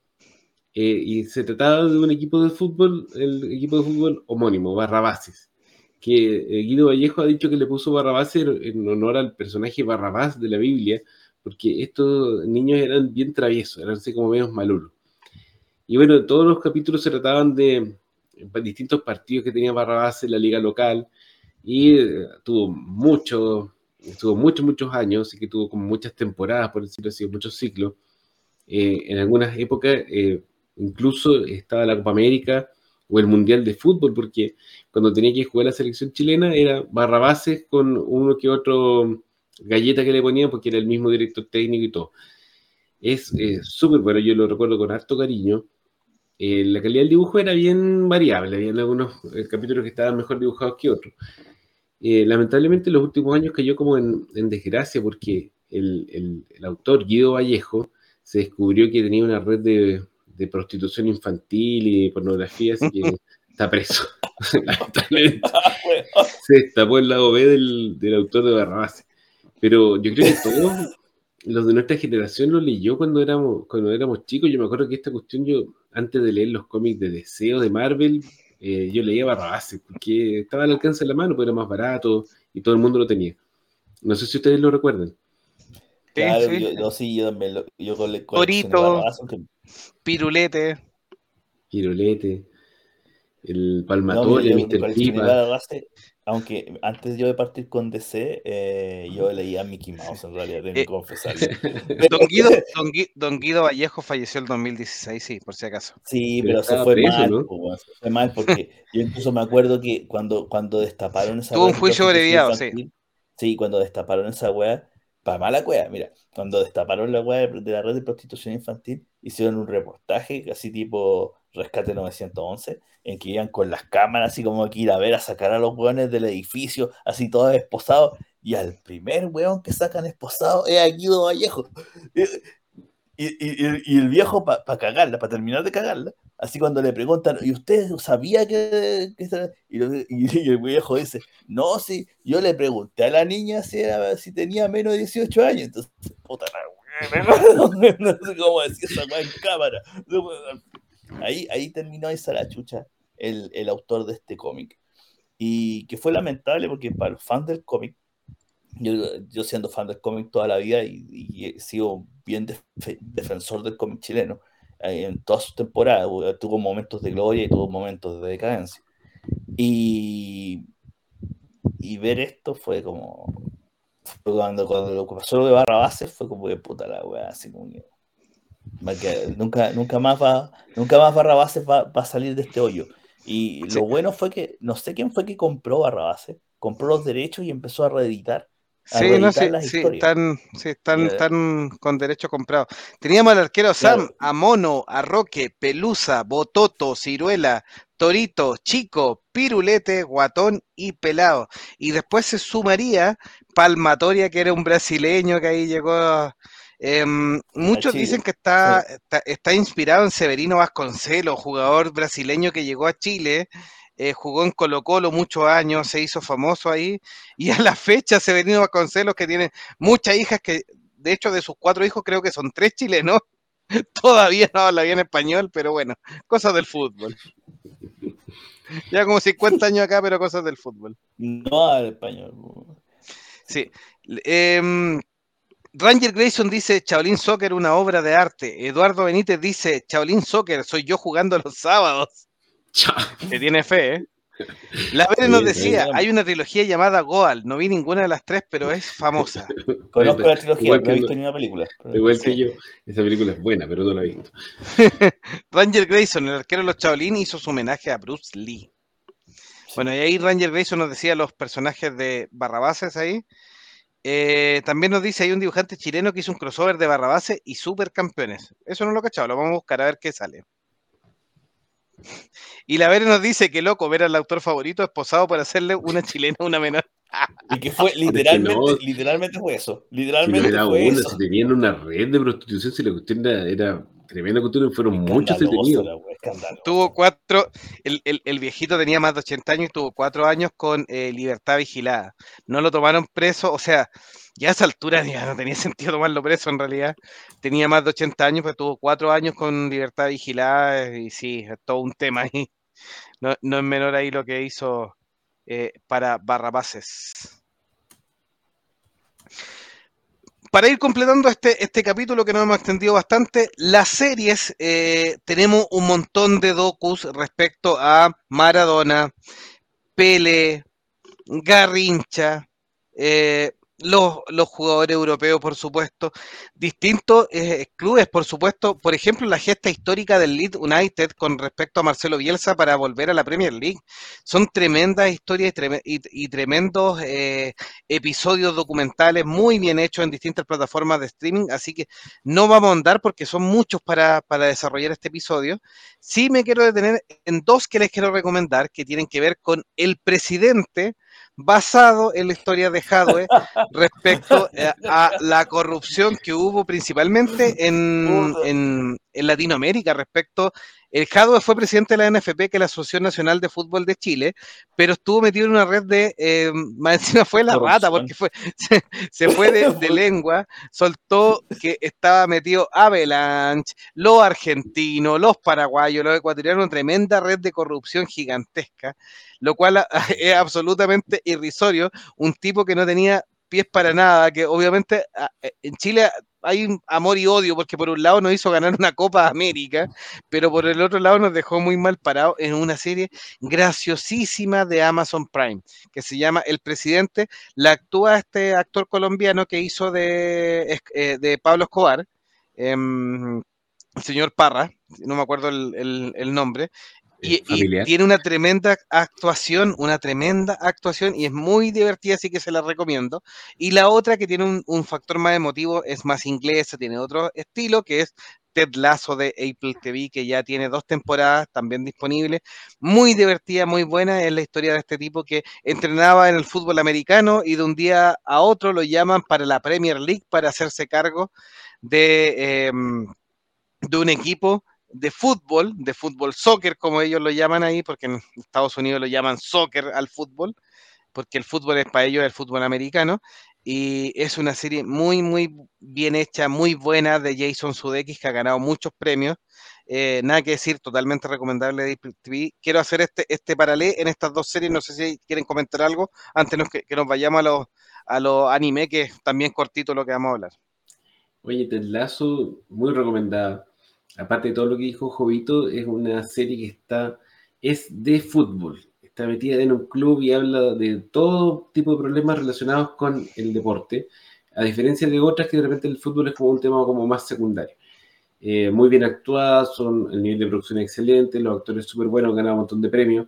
eh, y se trataba de un equipo de fútbol, el equipo de fútbol homónimo, Barrabases, que eh, Guido Vallejo ha dicho que le puso Barrabases en honor al personaje Barrabás de la Biblia, porque estos niños eran bien traviesos, eran así como medio malulos. Y bueno, todos los capítulos se trataban de distintos partidos que tenía Barrabás en la liga local y eh, tuvo mucho estuvo muchos, muchos años, y que tuvo como muchas temporadas, por decirlo así, muchos ciclos. Eh, en algunas épocas eh, incluso estaba la Copa América o el Mundial de Fútbol, porque cuando tenía que jugar la selección chilena era barra bases con uno que otro galleta que le ponían porque era el mismo director técnico y todo. Es súper bueno, yo lo recuerdo con harto cariño. Eh, la calidad del dibujo era bien variable, había algunos capítulos que estaban mejor dibujados que otros. Eh, lamentablemente en los últimos años cayó como en, desgracia porque el, autor Guido Vallejo se descubrió que tenía una red de, prostitución infantil y pornografía, así que [LAUGHS] está preso. [LAUGHS] lamentablemente se destapó el lado B del, autor de Barrabás. Pero yo creo que todos los de nuestra generación lo leyó cuando éramos, cuando éramos chicos. Yo me acuerdo que esta cuestión, yo antes de leer los cómics de Deseo de Marvel, eh, yo leía Barrabás, porque estaba al alcance de la mano, porque era más barato y todo el mundo lo tenía. No sé si ustedes lo recuerdan. Claro, Yo, sí, yo también lo, yo con, Pirulete. Pirulete. El Palmatoria, Mr. Pipa aunque antes yo de partir con DC, eh, yo leía Mickey Mouse en realidad, tengo que eh, confesarlo. [LAUGHS] [LAUGHS] Don Guido, Vallejo falleció en 2016, sí, por si acaso. Sí, pero, se fue mal, ¿no? se fue mal porque yo incluso me acuerdo que cuando, cuando destaparon esa Tuvo un juicio abreviado, sí. Sí, cuando destaparon esa weá, para mala weá, mira, cuando destaparon la weá de la red de prostitución infantil, hicieron un reportaje así tipo Rescate 911, en que iban con las cámaras, así como que ir a ver, a sacar a los weones del edificio, así todos esposados, y al primer weón que sacan esposado es a Guido Vallejo. Y, y, el viejo, para cagarla, para terminar de cagarla, así cuando le preguntan, ¿y usted sabía que.? y, el viejo dice, no, sí, yo le pregunté a la niña si, era, si tenía menos de 18 años, entonces, puta [LAUGHS] no sé cómo decir esa en cámara. Ahí, ahí terminó esa la chucha el, el autor de este cómic. Y que fue lamentable porque para los fans del cómic, yo, yo, siendo fan del cómic toda la vida y, sido bien defensor del cómic chileno, eh, en todas sus temporadas tuvo momentos de gloria y tuvo momentos de decadencia. Y, y ver esto fue como. cuando, cuando lo pasó lo de Barra Base fue como de puta la wea, así como nunca, nunca más va, nunca más Barrabase va, va, a salir de este hoyo. Y lo bueno fue que, no sé quién fue que compró Barrabase, compró los derechos y empezó a reeditar. sí, no, sí, sí, están, sí, están, están con derecho comprado. Teníamos al arquero Sam, a Mono, a Roque, Pelusa, Bototo, Ciruela, Torito, Chico, Pirulete, Guatón y Pelado. Y después se sumaría Palmatoria, que era un brasileño que ahí llegó a, Em, muchos dicen que está, está, inspirado en Severino Vasconcelos, jugador brasileño que llegó a Chile, eh, jugó en Colo Colo muchos años, se hizo famoso ahí, y a la fecha Severino Vasconcelos, que tiene muchas hijas, que de hecho de sus cuatro hijos creo que son tres chilenos, [LAUGHS] todavía no habla bien español, pero bueno, cosas del fútbol. Ya como 50 años acá, pero cosas del fútbol. No habla español. Sí. Eh, Ranger Grayson dice Chaolin Soccer, una obra de arte. Eduardo Benítez dice Chaolin Soccer, soy yo jugando los sábados. Que tiene fe, ¿eh? La Vere nos decía, hay una trilogía llamada Goal, no vi ninguna de las tres, pero es famosa. [LAUGHS] Conozco la trilogía, no he visto ni una película. Igual que yo, esa película es buena, pero no la he visto. [LAUGHS] Ranger Grayson, el arquero de los Chaolín, hizo su homenaje a Bruce Lee. Bueno, y ahí Ranger Grayson nos decía los personajes de Barrabases ahí. Eh, también nos dice, hay un dibujante chileno que hizo un crossover de Barrabases y Supercampeones. Eso no lo he cachado, lo vamos a buscar a ver qué sale. [LAUGHS] Y la Vera nos dice que loco ver al autor favorito esposado por hacerle una chilena una menor. [LAUGHS] Y que fue [LAUGHS] literalmente, literalmente fue eso. Literalmente si no fue una, eso. si tenían una red de prostitución, si la cuestión era, cuestión, fueron muchos detenidos. Tuvo cuatro, el, el, el, viejito tenía más de 80 años y tuvo cuatro años con eh, libertad vigilada. No lo tomaron preso, o sea, ya a esa altura ya no tenía [LAUGHS] sentido tomarlo preso en realidad. Tenía más de 80 años, pero tuvo cuatro años con libertad vigilada y sí, es todo un tema ahí. No, no es menor ahí lo que hizo eh, para Barrabases. Para ir completando este, este capítulo que nos hemos extendido bastante, las series, eh, tenemos un montón de docus respecto a Maradona, Pele, Garrincha, eh, los, los, jugadores europeos, por supuesto, distintos eh, clubes, por supuesto, por ejemplo, la gesta histórica del Leeds United con respecto a Marcelo Bielsa para volver a la Premier League. Son tremendas historias y, y tremendos eh, episodios documentales muy bien hechos en distintas plataformas de streaming, así que no vamos a andar porque son muchos para, para desarrollar este episodio. Sí me quiero detener en dos que les quiero recomendar que tienen que ver con el presidente basado en la historia de Hadwe respecto a, la corrupción que hubo principalmente en, en, en Latinoamérica respecto el Jadwe fue presidente de la NFP, que es la Asociación Nacional de Fútbol de Chile, pero estuvo metido en una red de, eh, más encima fue la rata, porque fue, [LAUGHS] se, se fue de, de, [LAUGHS] lengua, soltó que estaba metido Avalanche, los argentinos, los paraguayos, los ecuatorianos, una tremenda red de corrupción gigantesca, lo cual [LAUGHS] es absolutamente irrisorio, un tipo que no tenía pies para nada, que obviamente en Chile hay amor y odio, porque por un lado nos hizo ganar una Copa América, pero por el otro lado nos dejó muy mal parado en una serie graciosísima de Amazon Prime, que se llama El Presidente. La actúa este actor colombiano que hizo de, de Pablo Escobar, eh, el señor Parra, no me acuerdo el, el nombre, y, y, tiene una tremenda actuación, una tremenda actuación y es muy divertida, así que se la recomiendo. Y la otra que tiene un, un factor más emotivo es más inglesa, tiene otro estilo que es Ted Lasso de Apple TV, que ya tiene dos temporadas también disponibles. Muy divertida, muy buena. Es la historia de este tipo que entrenaba en el fútbol americano y de un día a otro lo llaman para la Premier League para hacerse cargo de, eh, de un equipo de fútbol, de fútbol soccer, como ellos lo llaman ahí, porque en Estados Unidos lo llaman soccer al fútbol, porque el fútbol es para ellos el fútbol americano, y es una serie muy, muy bien hecha, muy buena de Jason Sudeikis, que ha ganado muchos premios. Eh, nada que decir, totalmente recomendable de TV. Quiero hacer este, este paralelo en estas dos series, no sé si quieren comentar algo antes que, que, nos vayamos a los, a los anime, que es también cortito lo que vamos a hablar. Oye, Ted Lasso, muy recomendada aparte de todo lo que dijo Jovito, es una serie que está, es de fútbol, está metida en un club y habla de todo tipo de problemas relacionados con el deporte, a diferencia de otras que de repente el fútbol es como un tema como más secundario. Eh, muy bien actuada, son el nivel de producción excelente, los actores súper buenos, han ganado un montón de premios.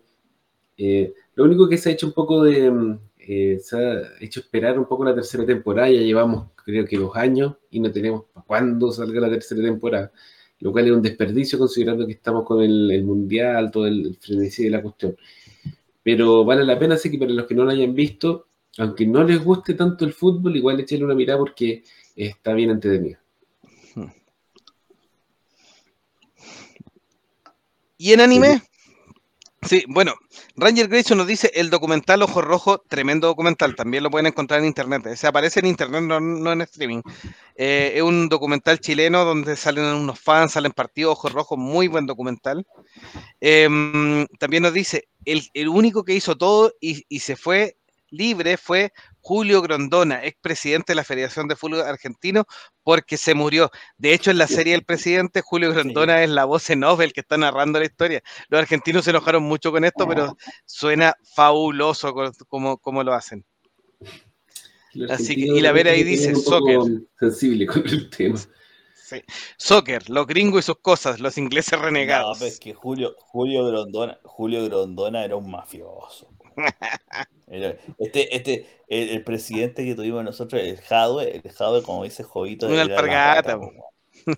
Eh, lo único que se ha hecho un poco de, eh, se ha hecho esperar un poco la tercera temporada, ya llevamos creo que dos años y no tenemos para cuándo salga la tercera temporada lo cual es un desperdicio considerando que estamos con el, el mundial, todo el frenesí de la cuestión. Pero vale la pena, así que para los que no lo hayan visto, aunque no les guste tanto el fútbol, igual echenle una mirada porque está bien entretenido. ¿Y en anime? Sí, bueno, Ranger Grayson nos dice el documental Ojo Rojo, tremendo documental, también lo pueden encontrar en internet, se aparece en internet, no, no en streaming. Eh, es un documental chileno donde salen unos fans, salen partidos, Ojo Rojo, muy buen documental. Eh, también nos dice, el, el, único que hizo todo y, y se fue libre fue Julio Grondona, expresidente de la Federación de Fútbol Argentino, porque se murió. De hecho, en la serie El Presidente, Julio Grondona es la voz en off, el que está narrando la historia. Los argentinos se enojaron mucho con esto, pero suena fabuloso como, como lo hacen. Así que, y la Vera ahí dice, soccer. Sensible con el tema. Soccer, los gringos y sus cosas, los ingleses renegados. No, es que Julio, Julio Grondona, Julio Grondona era un mafioso. Este, este, el, presidente que tuvimos nosotros, el Jadwe, el Jadwe, como dice Jovito, una alpargata.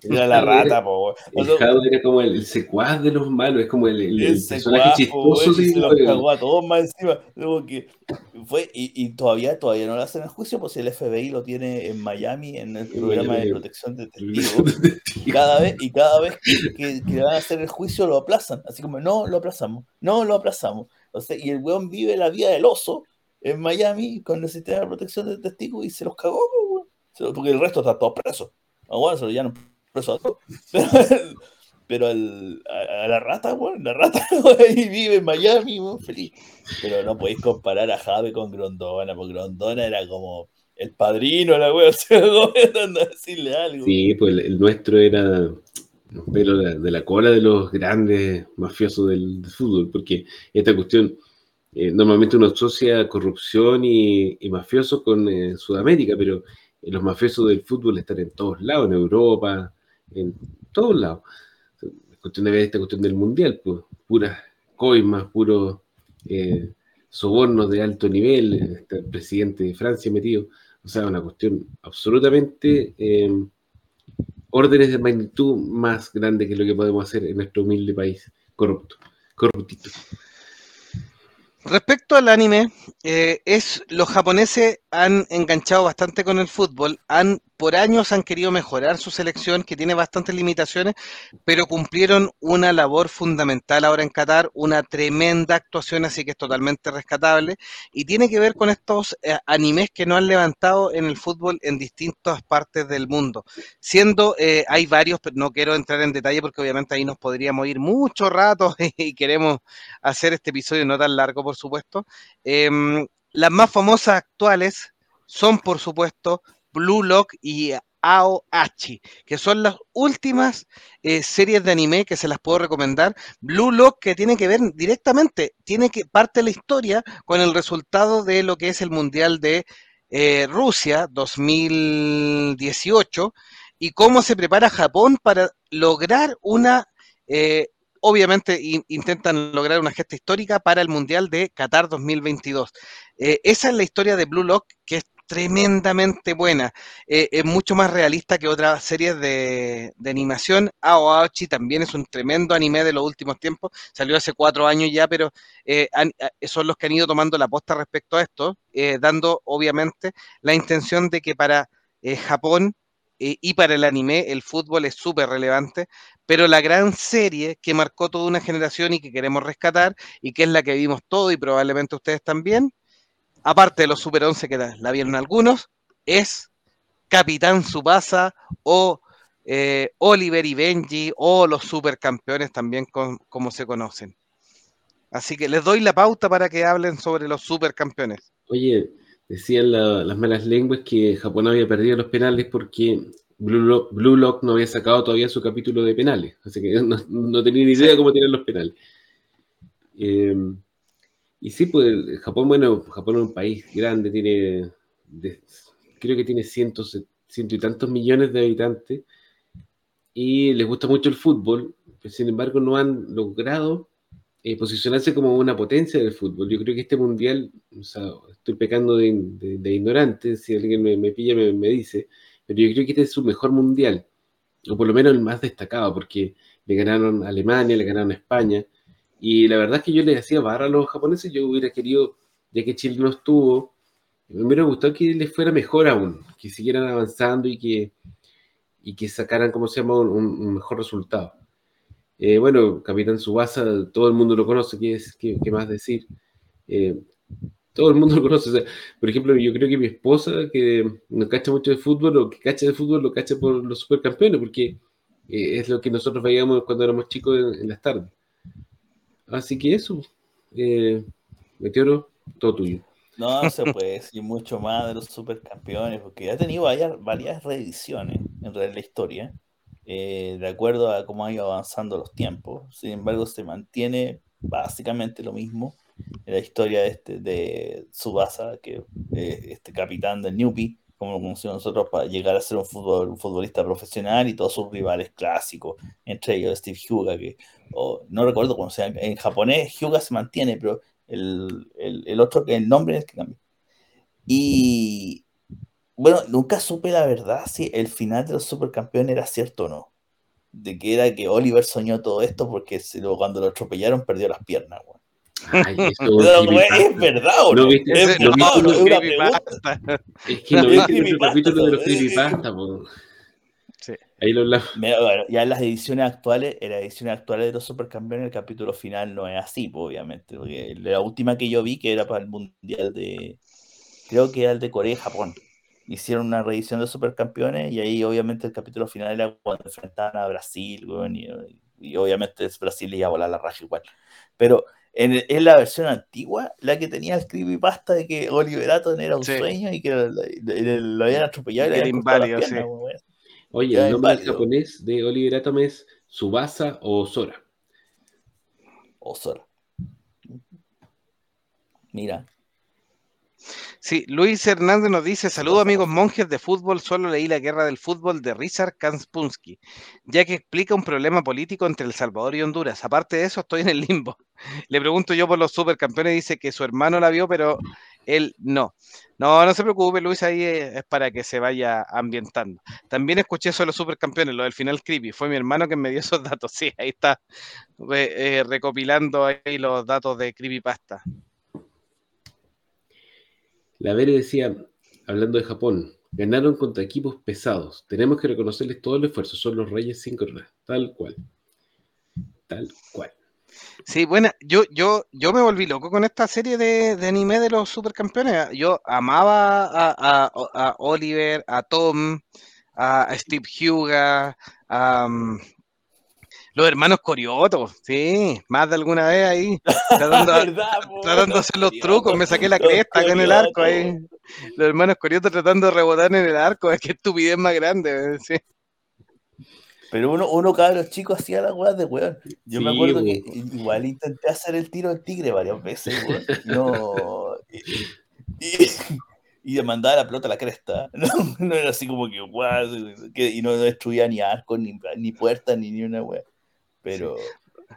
Era la rata, po. [LAUGHS] El Jadwe era como el, secuaz de los malos, es como el, el, personaje chistoso. se los cagó a todos más encima. Que fue, y, y, todavía, todavía no lo hacen el juicio, pues el FBI lo tiene en Miami, en el programa de protección de testigos. y [LAUGHS] cada vez, y cada vez que, que, van a hacer el juicio lo aplazan. Así como, no, lo aplazamos, no, lo aplazamos. O sea, y el weón vive la vida del oso en Miami con el sistema de protección de testigos y se los cagó, porque el resto está todo preso. Ah, bueno, se lo llaman preso a todos. [LAUGHS] Pero, el, a, la rata, weón, la rata [LAUGHS] ahí vive en Miami, weón, feliz. Pero no podéis comparar a Jave con Grondona, porque Grondona era como el padrino, la weón, [LAUGHS] o sea, decirle algo. Sí, pues el, nuestro era pero de la cola de los grandes mafiosos del, fútbol, porque esta cuestión, eh, normalmente uno asocia corrupción y, mafiosos con eh, Sudamérica, pero eh, los mafiosos del fútbol están en todos lados, en Europa, en todos lados. La cuestión de ver esta cuestión del mundial, pues, puras coimas, puros sobornos de alto nivel, está el presidente de Francia metido, o sea, una cuestión absolutamente órdenes de magnitud más grande que lo que podemos hacer en nuestro humilde país corrupto, corruptito. Respecto al anime, eh, es los japoneses han enganchado bastante con el fútbol, han por años han querido mejorar su selección, que tiene bastantes limitaciones, pero cumplieron una labor fundamental ahora en Qatar, una tremenda actuación, así que es totalmente rescatable, y tiene que ver con estos eh, animes que no han levantado en el fútbol en distintas partes del mundo. Siendo, eh, hay varios, pero no quiero entrar en detalle porque obviamente ahí nos podríamos ir mucho rato [LAUGHS] y queremos hacer este episodio no tan largo, por supuesto. Em, las más famosas actuales son, por supuesto, Blue Lock y Aohachi, que son las últimas eh, series de anime que se las puedo recomendar. Blue Lock que tiene que ver directamente, tiene que parte la historia con el resultado de lo que es el Mundial de eh, Rusia 2018 y cómo se prepara Japón para lograr una, eh, obviamente intentan lograr una gesta histórica para el Mundial de Qatar 2022. esa es la historia de Blue Lock, que es tremendamente buena. Eh, es mucho más realista que otras series de, animación. Aoachi también es un tremendo anime de los últimos tiempos. Salió hace cuatro años ya, pero eh, son los que han ido tomando la posta respecto a esto, eh, dando obviamente la intención de que para Japón y para el anime el fútbol es súper relevante, pero la gran serie que marcó toda una generación y que queremos rescatar y que es la que vimos todo y probablemente ustedes también, aparte de los Super 11 que la, vieron algunos, es Capitán Subasa o eh, Oliver y Benji o los supercampeones también como se conocen. Así que les doy la pauta para que hablen sobre los supercampeones. Oye, decían las malas lenguas que Japón había perdido los penales porque Blue Lock, no había sacado todavía su capítulo de penales. Así que [LAUGHS] no, tenía ni idea cómo tienen los penales. Eh, y sí, pues Japón, bueno, Japón es un país grande, tiene, creo que tiene cientos, ciento y tantos millones de habitantes y les gusta mucho el fútbol, pero sin embargo no han logrado eh, posicionarse como una potencia del fútbol. Yo creo que este mundial, o sea, estoy pecando de, ignorante, si alguien me, pilla me, dice, pero yo creo que este es su mejor mundial, o por lo menos el más destacado, porque le ganaron Alemania, le ganaron España, y la verdad es que yo les hacía barra a los japoneses, yo hubiera querido, ya que Chile no estuvo, me hubiera gustado que les fuera mejor aún, que siguieran avanzando y que, y que sacaran, como se llama, un, mejor resultado. Eh, bueno, Capitán Subasa, todo el mundo lo conoce, ¿qué, qué, más decir? Eh, todo el mundo [LAUGHS] lo conoce. por ejemplo, yo creo que mi esposa, que no cacha mucho de fútbol, o que cacha de fútbol, lo cacha por los supercampeones, porque eh, es lo que nosotros veíamos cuando éramos chicos en las tardes. Así que eso, eh, Meteoro, todo tuyo. No se puede decir mucho más de los supercampeones, porque ha tenido varias, varias reediciones en la historia, eh, de acuerdo a cómo ha ido avanzando los tiempos. Sin embargo, se mantiene básicamente lo mismo en la historia de, este, de Subasa, que eh, este capitán del Newbie, como lo conocimos nosotros, para llegar a ser un, futbolista profesional y todos sus rivales clásicos, entre ellos Steve Hyuga, que no recuerdo cómo se llama, en japonés Hyuga se mantiene, pero el, el, el otro, el nombre es que cambia. Y bueno, nunca supe la verdad si el final de los supercampeones era cierto o no. De que era que Oliver soñó todo esto porque cuando lo atropellaron perdió las piernas, Ay, eso [LAUGHS] es verdad, ¿o no? ¿No viste, es, no, no, no, es, una pregunta. es que no viste el capítulo de los creepypasta, Sí. Ahí lo hablamos. Bueno, ya en las ediciones actuales, en las ediciones actuales de los supercampeones, el capítulo final no es así, obviamente. Porque la última que yo vi, que era para el mundial de. Creo que era el de Corea y Japón. Hicieron una reedición de supercampeones y ahí, obviamente, el capítulo final era cuando enfrentaban a Brasil, y, obviamente Brasil le iba a volar la raja igual. Pero en, en, la versión antigua, la que tenía el creepypasta de que Oliver Atom era un sueño y que lo, habían atropellado y habían inválido, sí. Oye, el nombre japonés de Oliver Atom es Subasa o Sora. O Sora. Mira. Sí, Luis Hernández nos dice, saludos amigos monjes de fútbol, solo leí La Guerra del Fútbol de Richard Kanspunsky, ya que explica un problema político entre El Salvador y Honduras. Aparte de eso, estoy en el limbo. [LAUGHS] Le pregunto yo por los supercampeones, dice que su hermano la vio, pero él no. No, no se preocupe, Luis, ahí es, para que se vaya ambientando. También escuché eso de los supercampeones, lo del final creepy. Fue mi hermano que me dio [LAUGHS] esos datos. Sí, ahí está eh, eh, recopilando ahí los datos de Creepypasta. La Vere decía, hablando de Japón, ganaron contra equipos pesados. Tenemos que reconocerles todo el esfuerzo. Son los reyes sin. Tal cual. Tal cual. Sí, bueno, yo, yo, yo me volví loco con esta serie de, anime de los supercampeones. Yo amaba a, Oliver, a Tom, a Steve Huga, a, um, los hermanos Corioto, sí, más de alguna vez ahí, [LAUGHS] tratando, de hacer los trucos, me saqué la cresta acá en el arco ahí. Los hermanos Corioto tratando de rebotar en el arco, es que estupidez más grande, sí. Pero uno, uno los chicos hacía las weas de weón. Yo me acuerdo que igual intenté hacer el tiro del tigre varias veces, [LAUGHS] weón. No. Y, y, mandaba la pelota a la cresta. [LAUGHS] No, era así como que, weón, y no, destruía ni arcos, ni, ni puertas, ni, ni una wea. Pero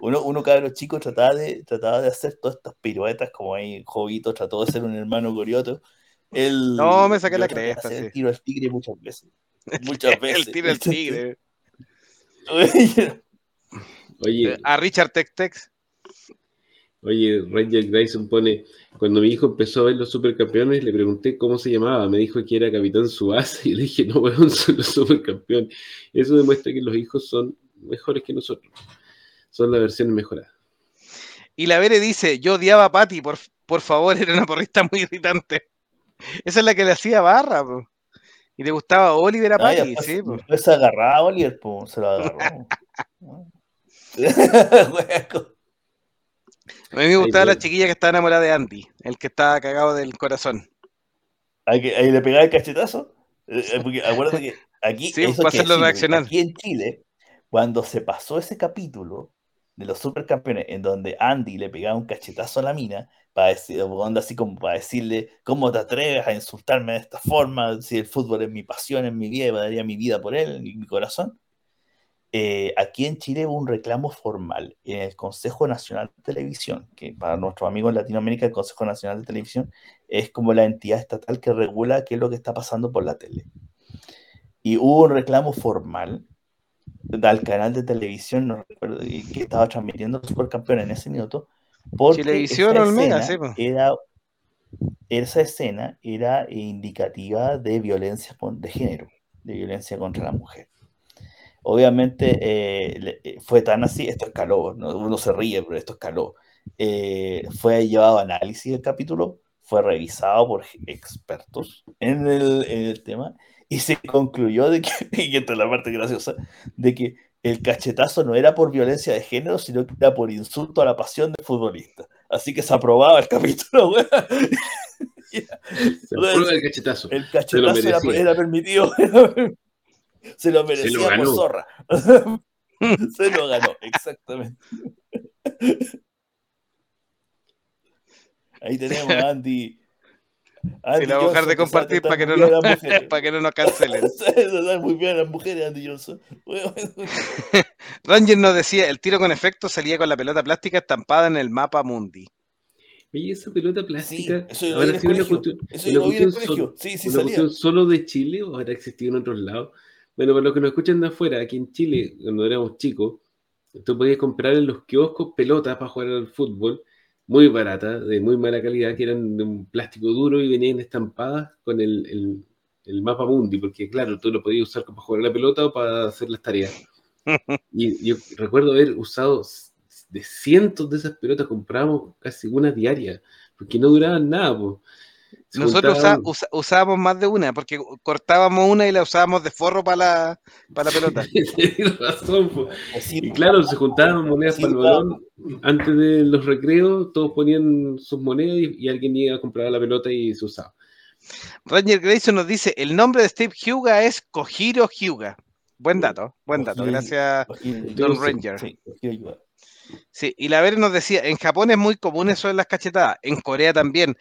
uno, uno los chicos trataba de, trataba de hacer todas estas piruetas, como ahí Jovito trató de ser un hermano Gorioto. no, me saqué la cresta. Sí. El tiro del tigre muchas veces. [LAUGHS] Muchas veces. el tiro del tigre. [LAUGHS] Oye, a Richard Tex Tex. Oye, Ranger Grayson pone, cuando mi hijo empezó a ver los supercampeones, le pregunté cómo se llamaba, me dijo que era Capitán Subasa [LAUGHS] y le dije, no, weón, son los supercampeones. Eso demuestra que los hijos son mejores que nosotros. Son la versión mejorada. Y la Vere dice, yo odiaba a Patty, por, por favor, [LAUGHS] era una porrista muy irritante. Esa es la que le hacía barra, y le gustaba Oliver a Patty, sí. Pues. Se agarraba a Oliver, se lo agarró. [LAUGHS] [LAUGHS] a mí me gustaba la chiquilla que estaba enamorada de Andy, el que estaba cagado del corazón. Ahí, le pegaba el cachetazo. Eh, porque acuérdate que aquí. Sí, hacerlo reaccionar. Aquí en Chile, cuando se pasó ese capítulo de los supercampeones, en donde Andy le pegaba un cachetazo a la mina, para decir, así como para decirle, ¿cómo te atreves a insultarme de esta forma? Si el fútbol es mi pasión, es mi vida, daría mi vida por él, mi corazón. Eh, aquí en Chile hubo un reclamo formal en el Consejo Nacional de Televisión, que para nuestros amigos en Latinoamérica el Consejo Nacional de Televisión es como la entidad estatal que regula qué es lo que está pasando por la tele. Y hubo un reclamo formal al canal de televisión no recuerdo, que estaba transmitiendo Supercampeón en ese minuto, porque Televisión Olmega, sí, era, esa escena era indicativa de violencia de género, de violencia contra la mujer. Obviamente eh, eh, fue tan así, esto escaló, uno se ríe, pero esto escaló. Eh, fue llevado a análisis el capítulo, fue revisado por expertos en el, en el tema y se concluyó de que, [LAUGHS] y esta es la parte graciosa, de que el cachetazo no era por violencia de género, sino que era por insulto a la pasión del futbolista. Así que se aprobaba el [LAUGHS] capítulo, [LAUGHS] Se prueba el cachetazo. El cachetazo era, era, permitido. Se lo merecía Se lo ganó. por zorra. Se lo ganó, exactamente. Ahí tenemos a Andy. Andy la voy a dejar de compartir para que, no nos, [LAUGHS] para que no nos cancelen. [LAUGHS] muy bien las mujeres, Andy Johnson. [LAUGHS] Ranger nos decía, el tiro con efecto salía con la pelota plástica estampada en el mapa mundi. Oye, esa pelota plástica. Sí, eso ahora sí una cuestión, solo de Chile o habrá existido en otros lados. Bueno, para los que nos escuchan de afuera, aquí en Chile, cuando éramos chicos, tú podías comprar en los kioscos pelotas para jugar al fútbol, muy baratas, de muy mala calidad, que eran de un plástico duro y venían estampadas con el, el, el mapa mundi, porque claro, tú lo podías usar para jugar la pelota o para hacer las tareas. [LAUGHS] Y yo recuerdo haber usado de cientos de esas pelotas, compramos casi una diaria, porque no duraban nada. Pues. Nosotros usábamos más de una, porque cortábamos una y la usábamos de forro para la, para la pelota. [LAUGHS] razón. Y claro, se juntaban monedas para el balón. Antes de los recreos, todos ponían sus monedas y, alguien iba a comprar la pelota y se usaba. Ranger Grayson nos dice: el nombre de Steve Huga es Kojiro Hyuga. Buen dato, buen dato. Gracias, Don Ranger. Sí, y la Ver nos decía: en Japón es muy común eso de las cachetadas, en Corea también.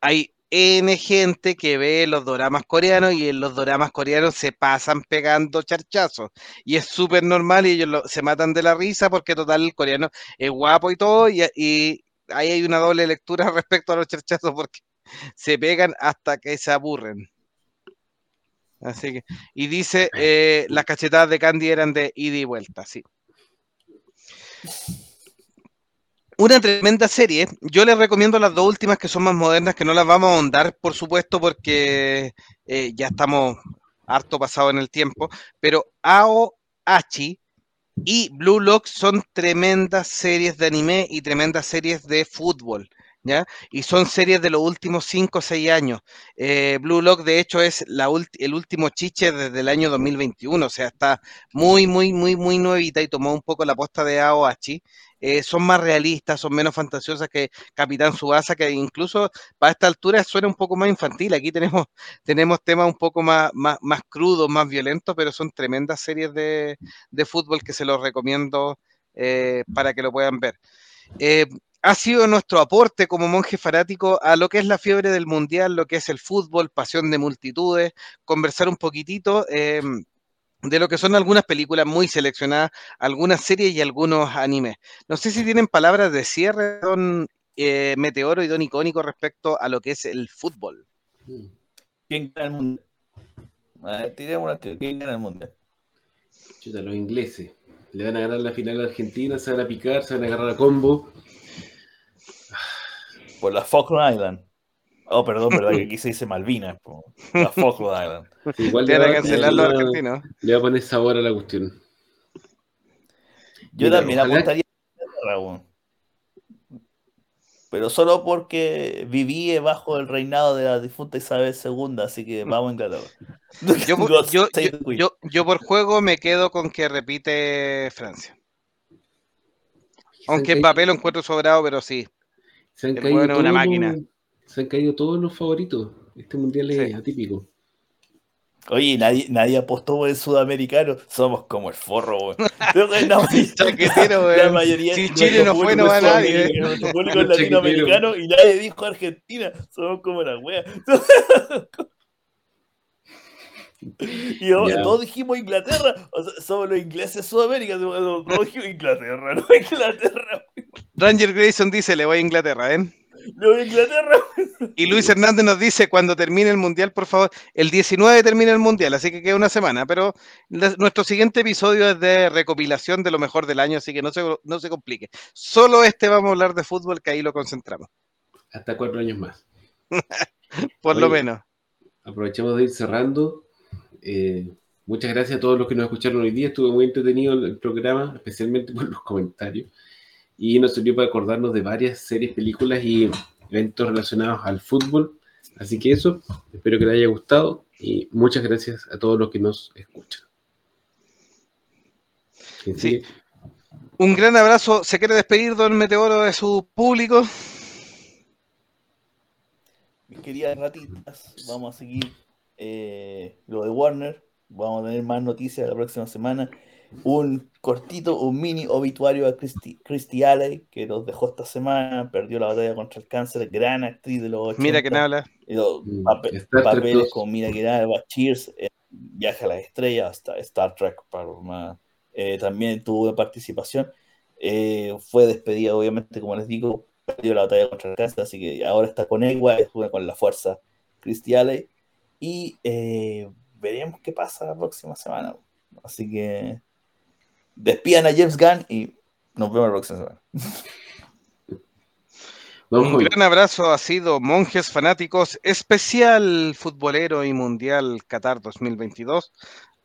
Hay N gente que ve los doramas coreanos y en los doramas coreanos se pasan pegando charchazos. Y es súper normal y ellos se matan de la risa porque total el coreano es guapo y todo y, ahí hay una doble lectura [LAUGHS] respecto a los charchazos porque se pegan hasta que se aburren. Así que, y dice, eh, las cachetadas de Candy eran de ida y vuelta, sí una tremenda serie. Yo les recomiendo las dos últimas que son más modernas, que no las vamos a ahondar, por supuesto, porque eh, ya estamos harto pasado en el tiempo. Pero Ao Hachi y Blue Lock son tremendas series de anime y tremendas series de fútbol. ¿Ya? Y son series de los últimos 5 o 6 años. Eh, Blue Lock, de hecho, es la el último chiche desde el año 2021, o sea, está muy, muy, muy, muy nuevita y tomó un poco la posta de Aoachi. Eh, son más realistas, son menos fantasiosas que Capitán Subasa, que incluso para esta altura suena un poco más infantil. Aquí tenemos, [LAUGHS] tenemos temas un poco más, más, más crudos, más violentos, pero son tremendas series de, fútbol que se los recomiendo eh, para que lo puedan ver. Eh, ha sido nuestro aporte como monje fanático a lo que es la fiebre del mundial, lo que es el fútbol, pasión de multitudes, conversar un poquitito de lo que son algunas películas muy seleccionadas, algunas series y algunos animes. No sé si tienen palabras de cierre, don eh, Meteoro y don Icónico, respecto a lo que es el fútbol. ¿Quién gana el mundial? ¿quién gana el mundial? Chuta, los ingleses. Le van a ganar la final a Argentina, se van a picar, se van a agarrar a combo. Por la Falkland Island. Oh, perdón, verdad que aquí [LAUGHS] se dice Malvinas, la Falkland Island. igual le va, a cancelar los argentinos. Le va a poner sabor a la cuestión. Yo también apostaría a Pero solo porque viví bajo el reinado de la difunta Isabel II, así que vamos a Inglaterra. [LAUGHS] Yo, [LAUGHS] yo, yo, por juego me quedo con que repite Francia. Aunque en papel lo encuentro sobrado, pero sí. Se han caído una máquina se han caído todos los favoritos. Este mundial es atípico. Oye, nadie, nadie apostó por el sudamericano. Somos como el forro, la, mayoría si Chile no fue, no va nadie. Nuestro público es latinoamericano y nadie dijo Argentina. Somos como la wea. [LAUGHS] y todos dijimos Inglaterra. O sea, somos los ingleses de Sudamérica. Todos dijimos Inglaterra, no Inglaterra. Ranger Grayson dice: Le voy a Inglaterra, ¿eh? Inglaterra. Y Luis Hernández nos dice, cuando termine el Mundial, por favor, el 19 termina el Mundial, así que queda una semana, pero nuestro siguiente episodio es de recopilación de lo mejor del año, así que no se, no se complique. Solo este vamos a hablar de fútbol, que ahí lo concentramos. Hasta cuatro años más. [LAUGHS] por lo menos. Aprovechemos de ir cerrando. Eh, muchas gracias a todos los que nos escucharon hoy día. Estuvo muy entretenido el programa, especialmente por los comentarios y nos sirvió para acordarnos de varias series, películas y eventos relacionados al fútbol. Así que eso, espero que les haya gustado y muchas gracias a todos los que nos escuchan. Sí. Un gran abrazo. ¿Se quiere despedir, don Meteoro, de su público? queridas ratitas, vamos a seguir eh, lo de Warner. Vamos a tener más noticias la próxima semana. Un cortito, un mini obituario a Christy, Alley, que nos dejó esta semana, perdió la batalla contra el cáncer, gran actriz de los 80. Mira que nada. Mm, papeles con Mira que nada, Cheers, eh, Viaje a las Estrellas, hasta Star Trek, para más. Eh, también tuvo participación. fue despedida, obviamente, como les digo, perdió la batalla contra el cáncer, así que ahora está con Ewa, estuvo con la fuerza Cristiale y eh, veremos qué pasa la próxima semana. Así que despidan a James Gunn y nos vemos la próxima semana. [LAUGHS] Un gran abrazo ha sido Monjes Fanáticos, especial futbolero y mundial Qatar 2022.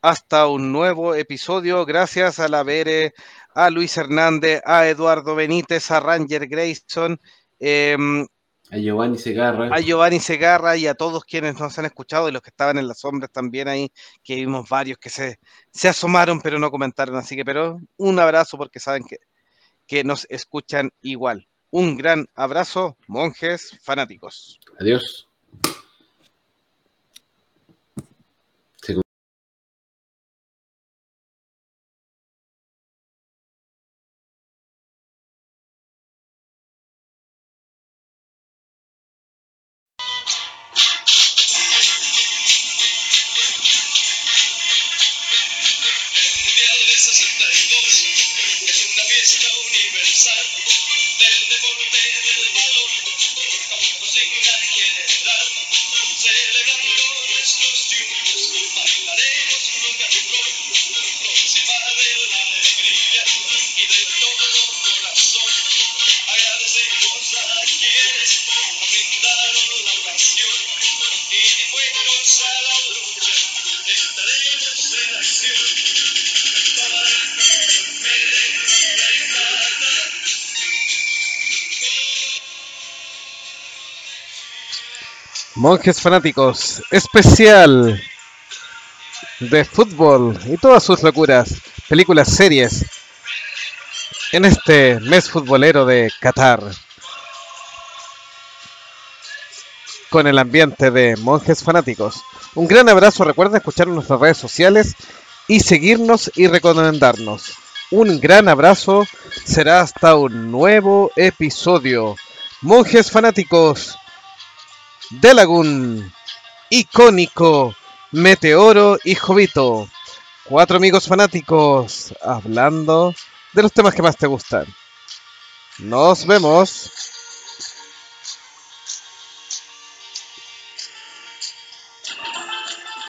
Hasta un nuevo episodio. Gracias a la Bere, a Luis Hernández, a Eduardo Benítez, a Ranger Grayson, em, a Giovanni Segarra. A Giovanni Segarra y a todos quienes nos han escuchado y los que estaban en las sombras también ahí, que vimos varios que se, se asomaron pero no comentaron. Así que, pero un abrazo porque saben que, que nos escuchan igual. Un gran abrazo, monjes fanáticos. Adiós. Thank you. Monjes fanáticos, especial de fútbol y todas sus locuras, películas, series, en este mes futbolero de Qatar. Con el ambiente de monjes fanáticos. Un gran abrazo, recuerden escuchar nuestras redes sociales y seguirnos y recomendarnos. Un gran abrazo, será hasta un nuevo episodio. Monjes fanáticos Delagun, icónico, Meteoro y Jovito. Cuatro amigos fanáticos hablando de los temas que más te gustan. Nos vemos.